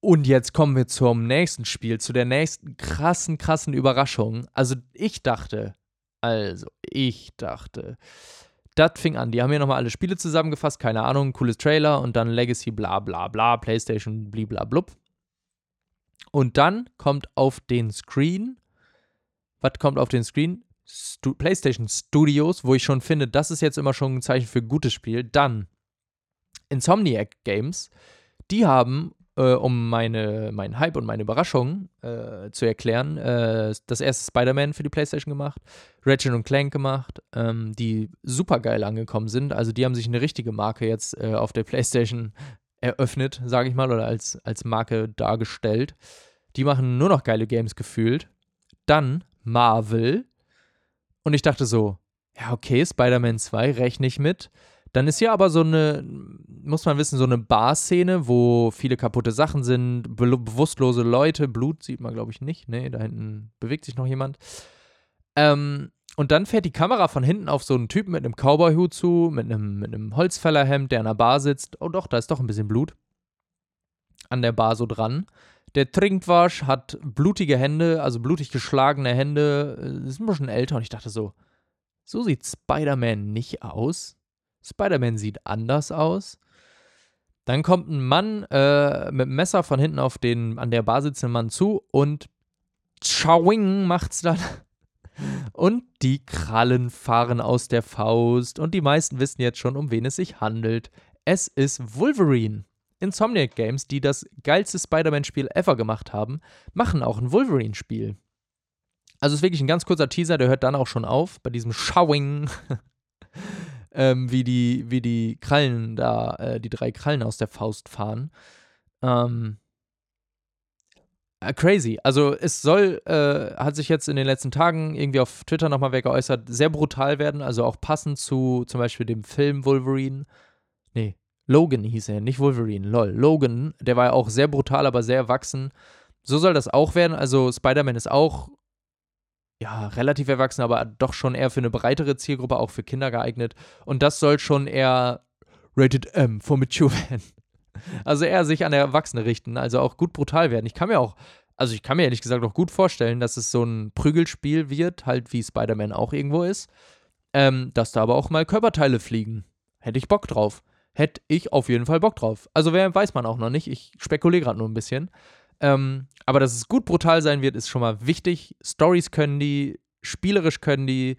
Und jetzt kommen wir zum nächsten Spiel, zu der nächsten krassen, krassen Überraschung. Also ich dachte, also ich dachte, das fing an. Die haben hier nochmal alle Spiele zusammengefasst, keine Ahnung, cooles Trailer und dann Legacy, bla bla bla, PlayStation, bliblablub. Und dann kommt auf den Screen, was kommt auf den Screen? Stu PlayStation Studios, wo ich schon finde, das ist jetzt immer schon ein Zeichen für gutes Spiel. Dann Insomniac Games, die haben, äh, um meine, meinen Hype und meine Überraschung äh, zu erklären, äh, das erste Spider-Man für die PlayStation gemacht, Ratchet und Clank gemacht, ähm, die super geil angekommen sind. Also die haben sich eine richtige Marke jetzt äh, auf der PlayStation eröffnet, sage ich mal, oder als, als Marke dargestellt. Die machen nur noch geile Games gefühlt. Dann Marvel, und ich dachte so, ja, okay, Spider-Man 2 rechne ich mit. Dann ist hier aber so eine, muss man wissen, so eine Bar-Szene, wo viele kaputte Sachen sind, be bewusstlose Leute, Blut sieht man, glaube ich, nicht. Nee, da hinten bewegt sich noch jemand. Ähm, und dann fährt die Kamera von hinten auf so einen Typen mit einem Cowboy-Hut zu, mit einem, mit einem Holzfällerhemd, der an der Bar sitzt. Oh doch, da ist doch ein bisschen Blut an der Bar so dran. Der trinkt was, hat blutige Hände, also blutig geschlagene Hände, äh, ist ein bisschen älter und ich dachte so, so sieht Spider-Man nicht aus. Spider-Man sieht anders aus. Dann kommt ein Mann äh, mit einem Messer von hinten auf den an der Bar sitzenden Mann zu und Chawing macht's dann. [laughs] Und die Krallen fahren aus der Faust und die meisten wissen jetzt schon, um wen es sich handelt. Es ist Wolverine. Insomniac Games, die das geilste Spider-Man-Spiel ever gemacht haben, machen auch ein Wolverine-Spiel. Also ist wirklich ein ganz kurzer Teaser, der hört dann auch schon auf, bei diesem Showing, [laughs] ähm, wie, die, wie die Krallen da, äh, die drei Krallen aus der Faust fahren. Ähm, äh, crazy. Also es soll, äh, hat sich jetzt in den letzten Tagen irgendwie auf Twitter nochmal wer geäußert, sehr brutal werden, also auch passend zu zum Beispiel dem Film Wolverine. Nee, Logan hieß er, nicht Wolverine, lol. Logan, der war ja auch sehr brutal, aber sehr erwachsen. So soll das auch werden. Also Spider-Man ist auch ja, relativ erwachsen, aber doch schon eher für eine breitere Zielgruppe, auch für Kinder geeignet. Und das soll schon eher Rated M for Mature [laughs] werden. Also eher sich an Erwachsene richten, also auch gut brutal werden. Ich kann mir auch, also ich kann mir ehrlich gesagt auch gut vorstellen, dass es so ein Prügelspiel wird, halt wie Spider-Man auch irgendwo ist. Ähm, dass da aber auch mal Körperteile fliegen. Hätte ich Bock drauf hätte ich auf jeden Fall Bock drauf. Also wer weiß man auch noch nicht. Ich spekuliere gerade nur ein bisschen. Ähm, aber dass es gut brutal sein wird, ist schon mal wichtig. Stories können die, spielerisch können die.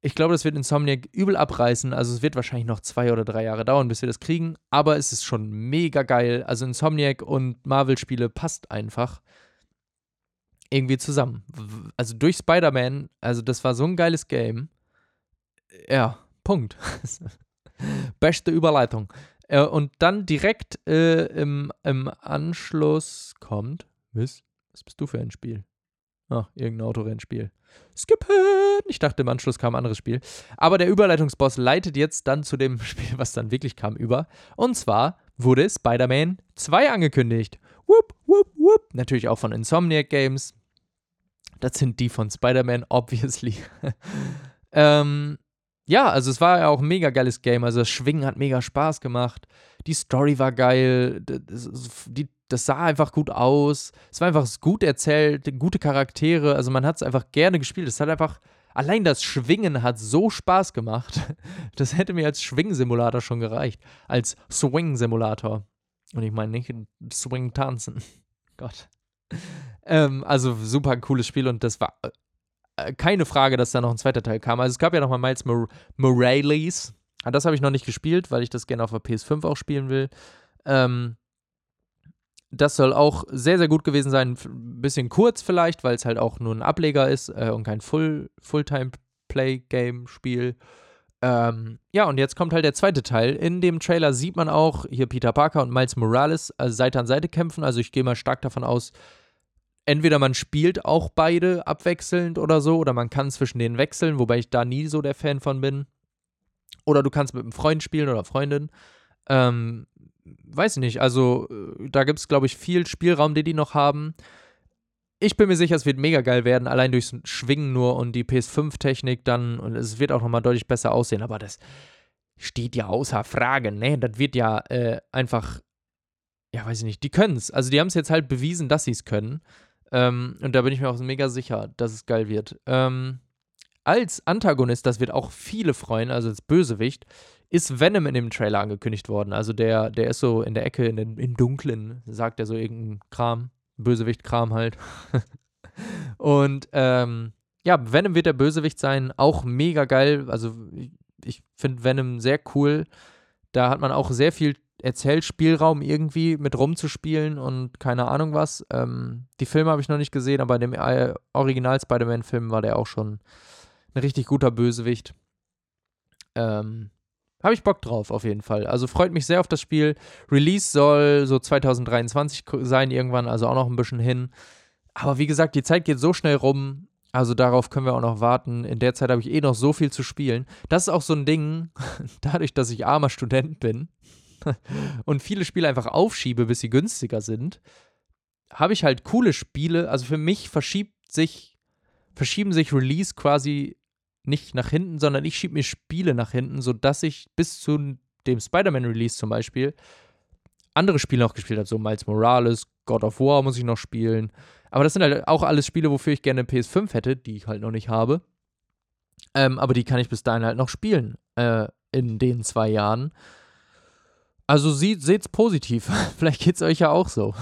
Ich glaube, das wird Insomniac übel abreißen. Also es wird wahrscheinlich noch zwei oder drei Jahre dauern, bis wir das kriegen. Aber es ist schon mega geil. Also Insomniac und Marvel-Spiele passt einfach irgendwie zusammen. Also durch Spider-Man, also das war so ein geiles Game. Ja, Punkt. [laughs] Beste Überleitung. Äh, und dann direkt äh, im, im Anschluss kommt. Was? Was bist du für ein Spiel? Ach, irgendein Autorennspiel. Skippen! Ich dachte, im Anschluss kam ein anderes Spiel. Aber der Überleitungsboss leitet jetzt dann zu dem [laughs] Spiel, was dann wirklich kam, über. Und zwar wurde Spider-Man 2 angekündigt. Whoop, whoop, whoop. Natürlich auch von Insomniac Games. Das sind die von Spider-Man, obviously. [laughs] ähm, ja, also es war ja auch ein mega geiles Game. Also das Schwingen hat mega Spaß gemacht. Die Story war geil. Das, die, das sah einfach gut aus. Es war einfach gut erzählt, gute Charaktere. Also man hat es einfach gerne gespielt. Es hat einfach, allein das Schwingen hat so Spaß gemacht. [laughs] Das hätte mir als Schwing-Simulator schon gereicht. Als Swing-Simulator. Und ich meine nicht Swing tanzen. [laughs] Gott. Ähm, also super cooles Spiel und das war keine Frage, dass da noch ein zweiter Teil kam. Also es gab ja noch mal Miles Mor Morales. Ah, das habe ich noch nicht gespielt, weil ich das gerne auf der PS5 auch spielen will. Ähm, das soll auch sehr, sehr gut gewesen sein. Ein bisschen kurz vielleicht, weil es halt auch nur ein Ableger ist äh, und kein Full, Fulltime-Play-Game-Spiel. Ähm, ja, und jetzt kommt halt der zweite Teil. In dem Trailer sieht man auch hier Peter Parker und Miles Morales also Seite an Seite kämpfen. Also ich gehe mal stark davon aus, entweder man spielt auch beide abwechselnd oder so, oder man kann zwischen denen wechseln, wobei ich da nie so der Fan von bin. Oder du kannst mit einem Freund spielen oder Freundin. Ähm, weiß ich nicht, also äh, da gibt es, glaube ich, viel Spielraum, den die noch haben. Ich bin mir sicher, es wird mega geil werden, allein durchs Schwingen nur und die PS5-Technik dann und es wird auch nochmal deutlich besser aussehen, aber das steht ja außer Frage, ne? Das wird ja äh, einfach, ja, weiß ich nicht, die können es. Also die haben es jetzt halt bewiesen, dass sie es können. Ähm, und da bin ich mir auch mega sicher, dass es geil wird. Ähm, als Antagonist, das wird auch viele freuen, also als Bösewicht, ist Venom in dem Trailer angekündigt worden. Also der, der ist so in der Ecke, in den, im Dunklen, sagt er so irgendeinen Kram, Bösewicht-Kram halt. [laughs] und ähm, ja, Venom wird der Bösewicht sein, auch mega geil. Also ich, ich finde Venom sehr cool. Da hat man auch sehr viel Erzählspielraum irgendwie mit rumzuspielen und keine Ahnung was. Ähm, die Filme habe ich noch nicht gesehen, aber in dem äh, Original Spider-Man-Film war der auch schon ein richtig guter Bösewicht. Ähm, habe ich Bock drauf, auf jeden Fall. Also freut mich sehr auf das Spiel. Release soll so 2023 sein, irgendwann, also auch noch ein bisschen hin. Aber wie gesagt, die Zeit geht so schnell rum. Also darauf können wir auch noch warten. In der Zeit habe ich eh noch so viel zu spielen. Das ist auch so ein Ding, [laughs] dadurch, dass ich armer Student bin, [laughs] und viele Spiele einfach aufschiebe, bis sie günstiger sind, habe ich halt coole Spiele. Also für mich verschiebt sich, verschieben sich Release quasi nicht nach hinten, sondern ich schiebe mir Spiele nach hinten, sodass ich bis zu dem Spider-Man-Release zum Beispiel andere Spiele noch gespielt habe. So Miles Morales, God of War muss ich noch spielen. Aber das sind halt auch alles Spiele, wofür ich gerne eine PS5 hätte, die ich halt noch nicht habe. Ähm, aber die kann ich bis dahin halt noch spielen äh, in den zwei Jahren. Also seht, seht's positiv. [laughs] Vielleicht geht's euch ja auch so.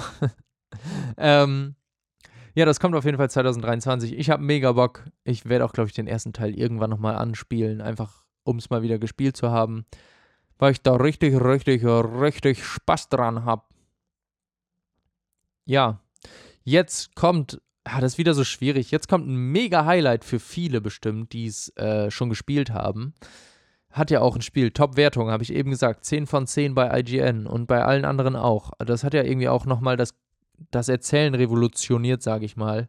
[laughs] ähm, ja, das kommt auf jeden Fall 2023. Ich habe mega Bock. Ich werde auch, glaube ich, den ersten Teil irgendwann nochmal anspielen, einfach um es mal wieder gespielt zu haben. Weil ich da richtig, richtig, richtig Spaß dran habe. Ja, jetzt kommt, ah, das ist wieder so schwierig, jetzt kommt ein mega Highlight für viele bestimmt, die es äh, schon gespielt haben hat ja auch ein Spiel, Top-Wertung, habe ich eben gesagt, 10 von 10 bei IGN und bei allen anderen auch. Das hat ja irgendwie auch nochmal das, das Erzählen revolutioniert, sage ich mal.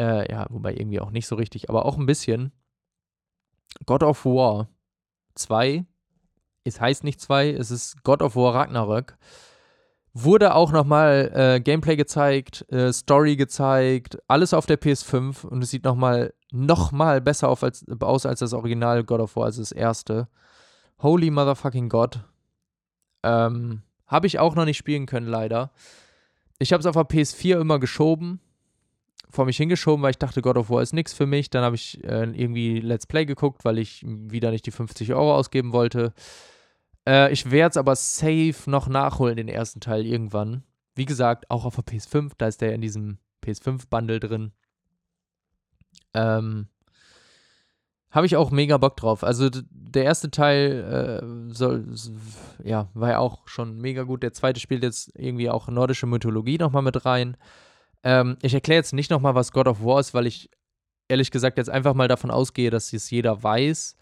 Äh, ja, wobei irgendwie auch nicht so richtig, aber auch ein bisschen. God of War 2, es heißt nicht 2, es ist God of War Ragnarök. Wurde auch nochmal äh, Gameplay gezeigt, äh, Story gezeigt, alles auf der PS5 und es sieht nochmal noch mal besser auf als, aus als das Original God of War, also das erste. Holy motherfucking God. Ähm, habe ich auch noch nicht spielen können, leider. Ich habe es auf der PS4 immer geschoben, vor mich hingeschoben, weil ich dachte, God of War ist nichts für mich. Dann habe ich äh, irgendwie Let's Play geguckt, weil ich wieder nicht die 50 Euro ausgeben wollte. Äh, ich werde es aber safe noch nachholen, den ersten Teil irgendwann. Wie gesagt, auch auf der PS5, da ist der in diesem PS5-Bundle drin. Ähm, habe ich auch mega Bock drauf. Also der erste Teil äh, soll, ja, war ja auch schon mega gut. Der zweite spielt jetzt irgendwie auch nordische Mythologie nochmal mit rein. Ähm, ich erkläre jetzt nicht nochmal, was God of War ist, weil ich ehrlich gesagt jetzt einfach mal davon ausgehe, dass es jeder weiß.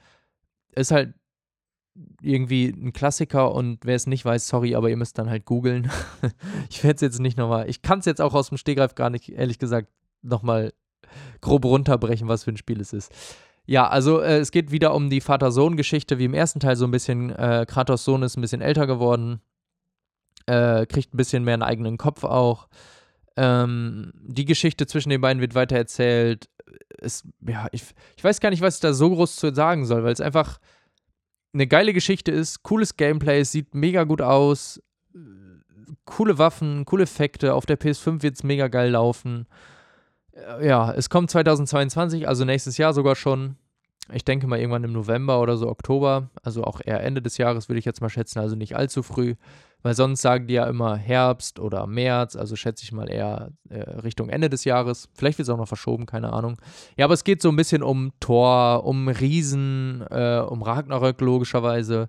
Ist halt irgendwie ein Klassiker und wer es nicht weiß, sorry, aber ihr müsst dann halt googeln. [laughs] ich werde es jetzt nicht nochmal, ich kann es jetzt auch aus dem Stegreif gar nicht, ehrlich gesagt, nochmal grob runterbrechen, was für ein Spiel es ist. Ja, also äh, es geht wieder um die Vater-Sohn-Geschichte, wie im ersten Teil so ein bisschen. Äh, Kratos Sohn ist ein bisschen älter geworden, äh, kriegt ein bisschen mehr einen eigenen Kopf auch. Ähm, die Geschichte zwischen den beiden wird weiter erzählt. Es, ja, ich, ich weiß gar nicht, was ich da so groß zu sagen soll, weil es einfach eine geile Geschichte ist, cooles Gameplay, sieht mega gut aus, coole Waffen, coole Effekte. Auf der PS5 wird es mega geil laufen. Äh, ja, es kommt 2022, also nächstes Jahr sogar schon. Ich denke mal irgendwann im November oder so Oktober, also auch eher Ende des Jahres würde ich jetzt mal schätzen, also nicht allzu früh, weil sonst sagen die ja immer Herbst oder März, also schätze ich mal eher äh, Richtung Ende des Jahres. Vielleicht wird es auch noch verschoben, keine Ahnung. Ja, aber es geht so ein bisschen um Thor, um Riesen, äh, um Ragnarök logischerweise.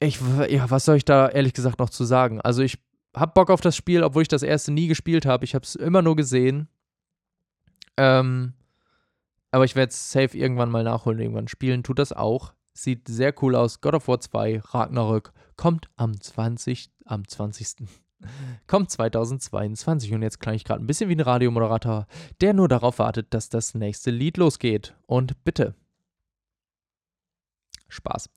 Ich, ja, was soll ich da ehrlich gesagt noch zu sagen? Also ich hab Bock auf das Spiel, obwohl ich das erste nie gespielt habe. Ich habe es immer nur gesehen. Ähm, aber ich werde es safe irgendwann mal nachholen, irgendwann spielen. Tut das auch. Sieht sehr cool aus. God of War 2, Ragnarök, kommt am 20. Am 20. [laughs] kommt 2022. Und jetzt klang ich gerade ein bisschen wie ein Radiomoderator, der nur darauf wartet, dass das nächste Lied losgeht. Und bitte. Spaß.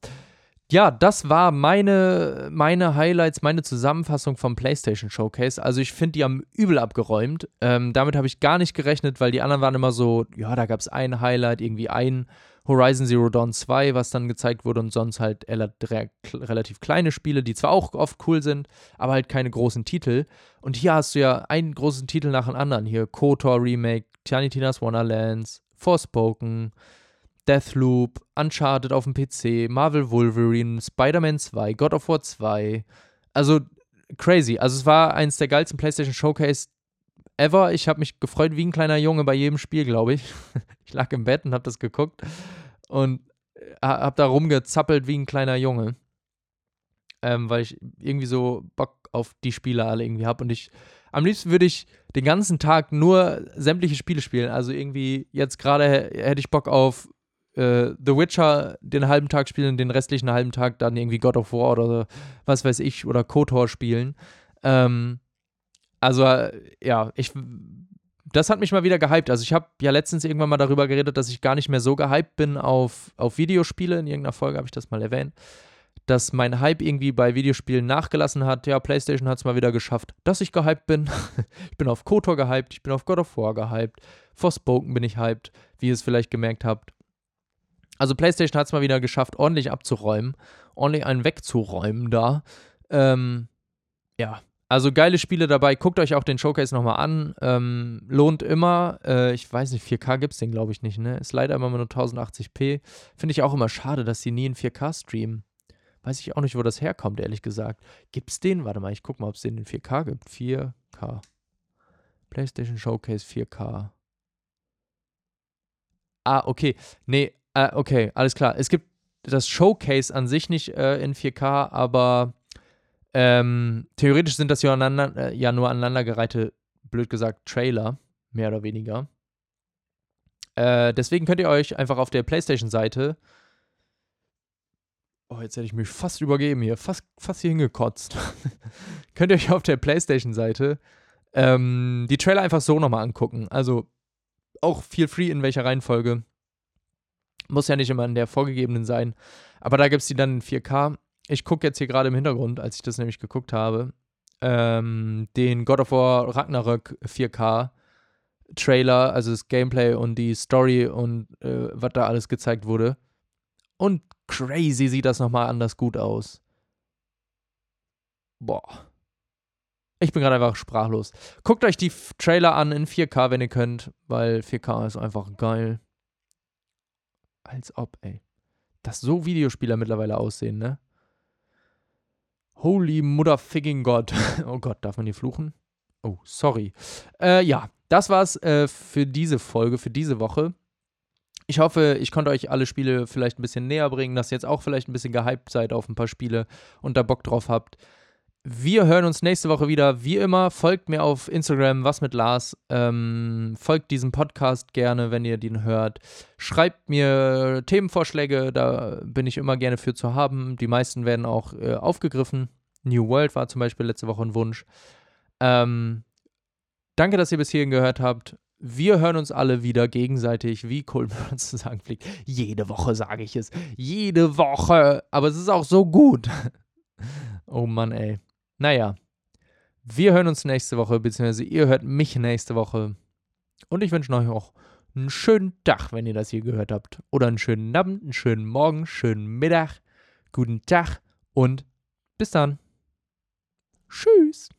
Ja, das war meine, meine Highlights, meine Zusammenfassung vom PlayStation Showcase. Also ich finde, die haben übel abgeräumt. Ähm, damit habe ich gar nicht gerechnet, weil die anderen waren immer so, ja, da gab es ein Highlight, irgendwie ein Horizon Zero Dawn 2, was dann gezeigt wurde und sonst halt relativ kleine Spiele, die zwar auch oft cool sind, aber halt keine großen Titel. Und hier hast du ja einen großen Titel nach dem anderen. Hier KOTOR Remake, Tiny Tina's Wonderlands, Forspoken, Deathloop, Uncharted auf dem PC, Marvel Wolverine, Spider-Man 2, God of War 2. Also crazy. Also es war eins der geilsten PlayStation Showcase ever. Ich habe mich gefreut wie ein kleiner Junge bei jedem Spiel, glaube ich. [laughs] ich lag im Bett und habe das geguckt und äh, habe da rumgezappelt wie ein kleiner Junge. Ähm, weil ich irgendwie so Bock auf die Spiele alle irgendwie habe und ich am liebsten würde ich den ganzen Tag nur sämtliche Spiele spielen. Also irgendwie jetzt gerade hätte ich Bock auf äh, The Witcher den halben Tag spielen, den restlichen halben Tag dann irgendwie God of War oder was weiß ich oder KOTOR spielen. Ähm, also, äh, ja, ich. Das hat mich mal wieder gehypt. Also, ich habe ja letztens irgendwann mal darüber geredet, dass ich gar nicht mehr so gehypt bin auf, auf Videospiele. In irgendeiner Folge habe ich das mal erwähnt. Dass mein Hype irgendwie bei Videospielen nachgelassen hat. Ja, PlayStation hat es mal wieder geschafft, dass ich gehypt bin. [laughs] ich bin auf KOTOR gehypt, ich bin auf God of War gehypt. Forspoken bin ich hyped, wie ihr es vielleicht gemerkt habt. Also PlayStation hat es mal wieder geschafft, ordentlich abzuräumen, ordentlich einen wegzuräumen da. Ähm, ja, also geile Spiele dabei. Guckt euch auch den Showcase nochmal an. Ähm, lohnt immer. Äh, ich weiß nicht, 4K gibt es den, glaube ich, nicht. Ne? Ist leider immer nur 1080p. Finde ich auch immer schade, dass sie nie in 4K streamen. Weiß ich auch nicht, wo das herkommt, ehrlich gesagt. Gibt es den? Warte mal, ich gucke mal, ob es den in 4K gibt. 4K. PlayStation Showcase 4K. Ah, okay. Nee, äh, okay, alles klar. Es gibt das Showcase an sich nicht äh, in 4K, aber ähm, theoretisch sind das ja, aneinander, äh, ja nur aneinandergereihte, blöd gesagt, Trailer, mehr oder weniger. Äh, deswegen könnt ihr euch einfach auf der PlayStation-Seite. Oh, jetzt hätte ich mich fast übergeben hier, fast, fast hier hingekotzt. [laughs] könnt ihr euch auf der PlayStation-Seite ähm, die Trailer einfach so nochmal angucken. Also auch feel free in welcher Reihenfolge. Muss ja nicht immer in der vorgegebenen sein. Aber da gibt es die dann in 4K. Ich gucke jetzt hier gerade im Hintergrund, als ich das nämlich geguckt habe, ähm, den God of War Ragnarök 4K Trailer, also das Gameplay und die Story und äh, was da alles gezeigt wurde. Und crazy sieht das nochmal anders gut aus. Boah. Ich bin gerade einfach sprachlos. Guckt euch die Trailer an in 4K, wenn ihr könnt, weil 4K ist einfach geil. Als ob, ey. Dass so Videospieler mittlerweile aussehen, ne? Holy Motherfucking God. [laughs] oh Gott, darf man hier fluchen? Oh, sorry. Äh, ja, das war's äh, für diese Folge, für diese Woche. Ich hoffe, ich konnte euch alle Spiele vielleicht ein bisschen näher bringen, dass ihr jetzt auch vielleicht ein bisschen gehypt seid auf ein paar Spiele und da Bock drauf habt. Wir hören uns nächste Woche wieder. Wie immer, folgt mir auf Instagram, was mit Lars. Ähm, folgt diesem Podcast gerne, wenn ihr den hört. Schreibt mir Themenvorschläge, da bin ich immer gerne für zu haben. Die meisten werden auch äh, aufgegriffen. New World war zum Beispiel letzte Woche ein Wunsch. Ähm, danke, dass ihr bis hierhin gehört habt. wir hören uns alle wieder gegenseitig, wie [laughs] zu sagen pflegt. Jede Woche sage ich es. Jede Woche. Aber es ist auch so gut. [laughs] oh Mann, ey. Naja. Wir hören uns nächste Woche, beziehungsweise ihr hört mich nächste Woche. Und ich wünsche euch auch einen schönen Tag, wenn ihr das hier gehört habt. Oder einen schönen Abend, einen schönen Morgen, schönen Mittag, guten Tag und bis dann. Tschüss.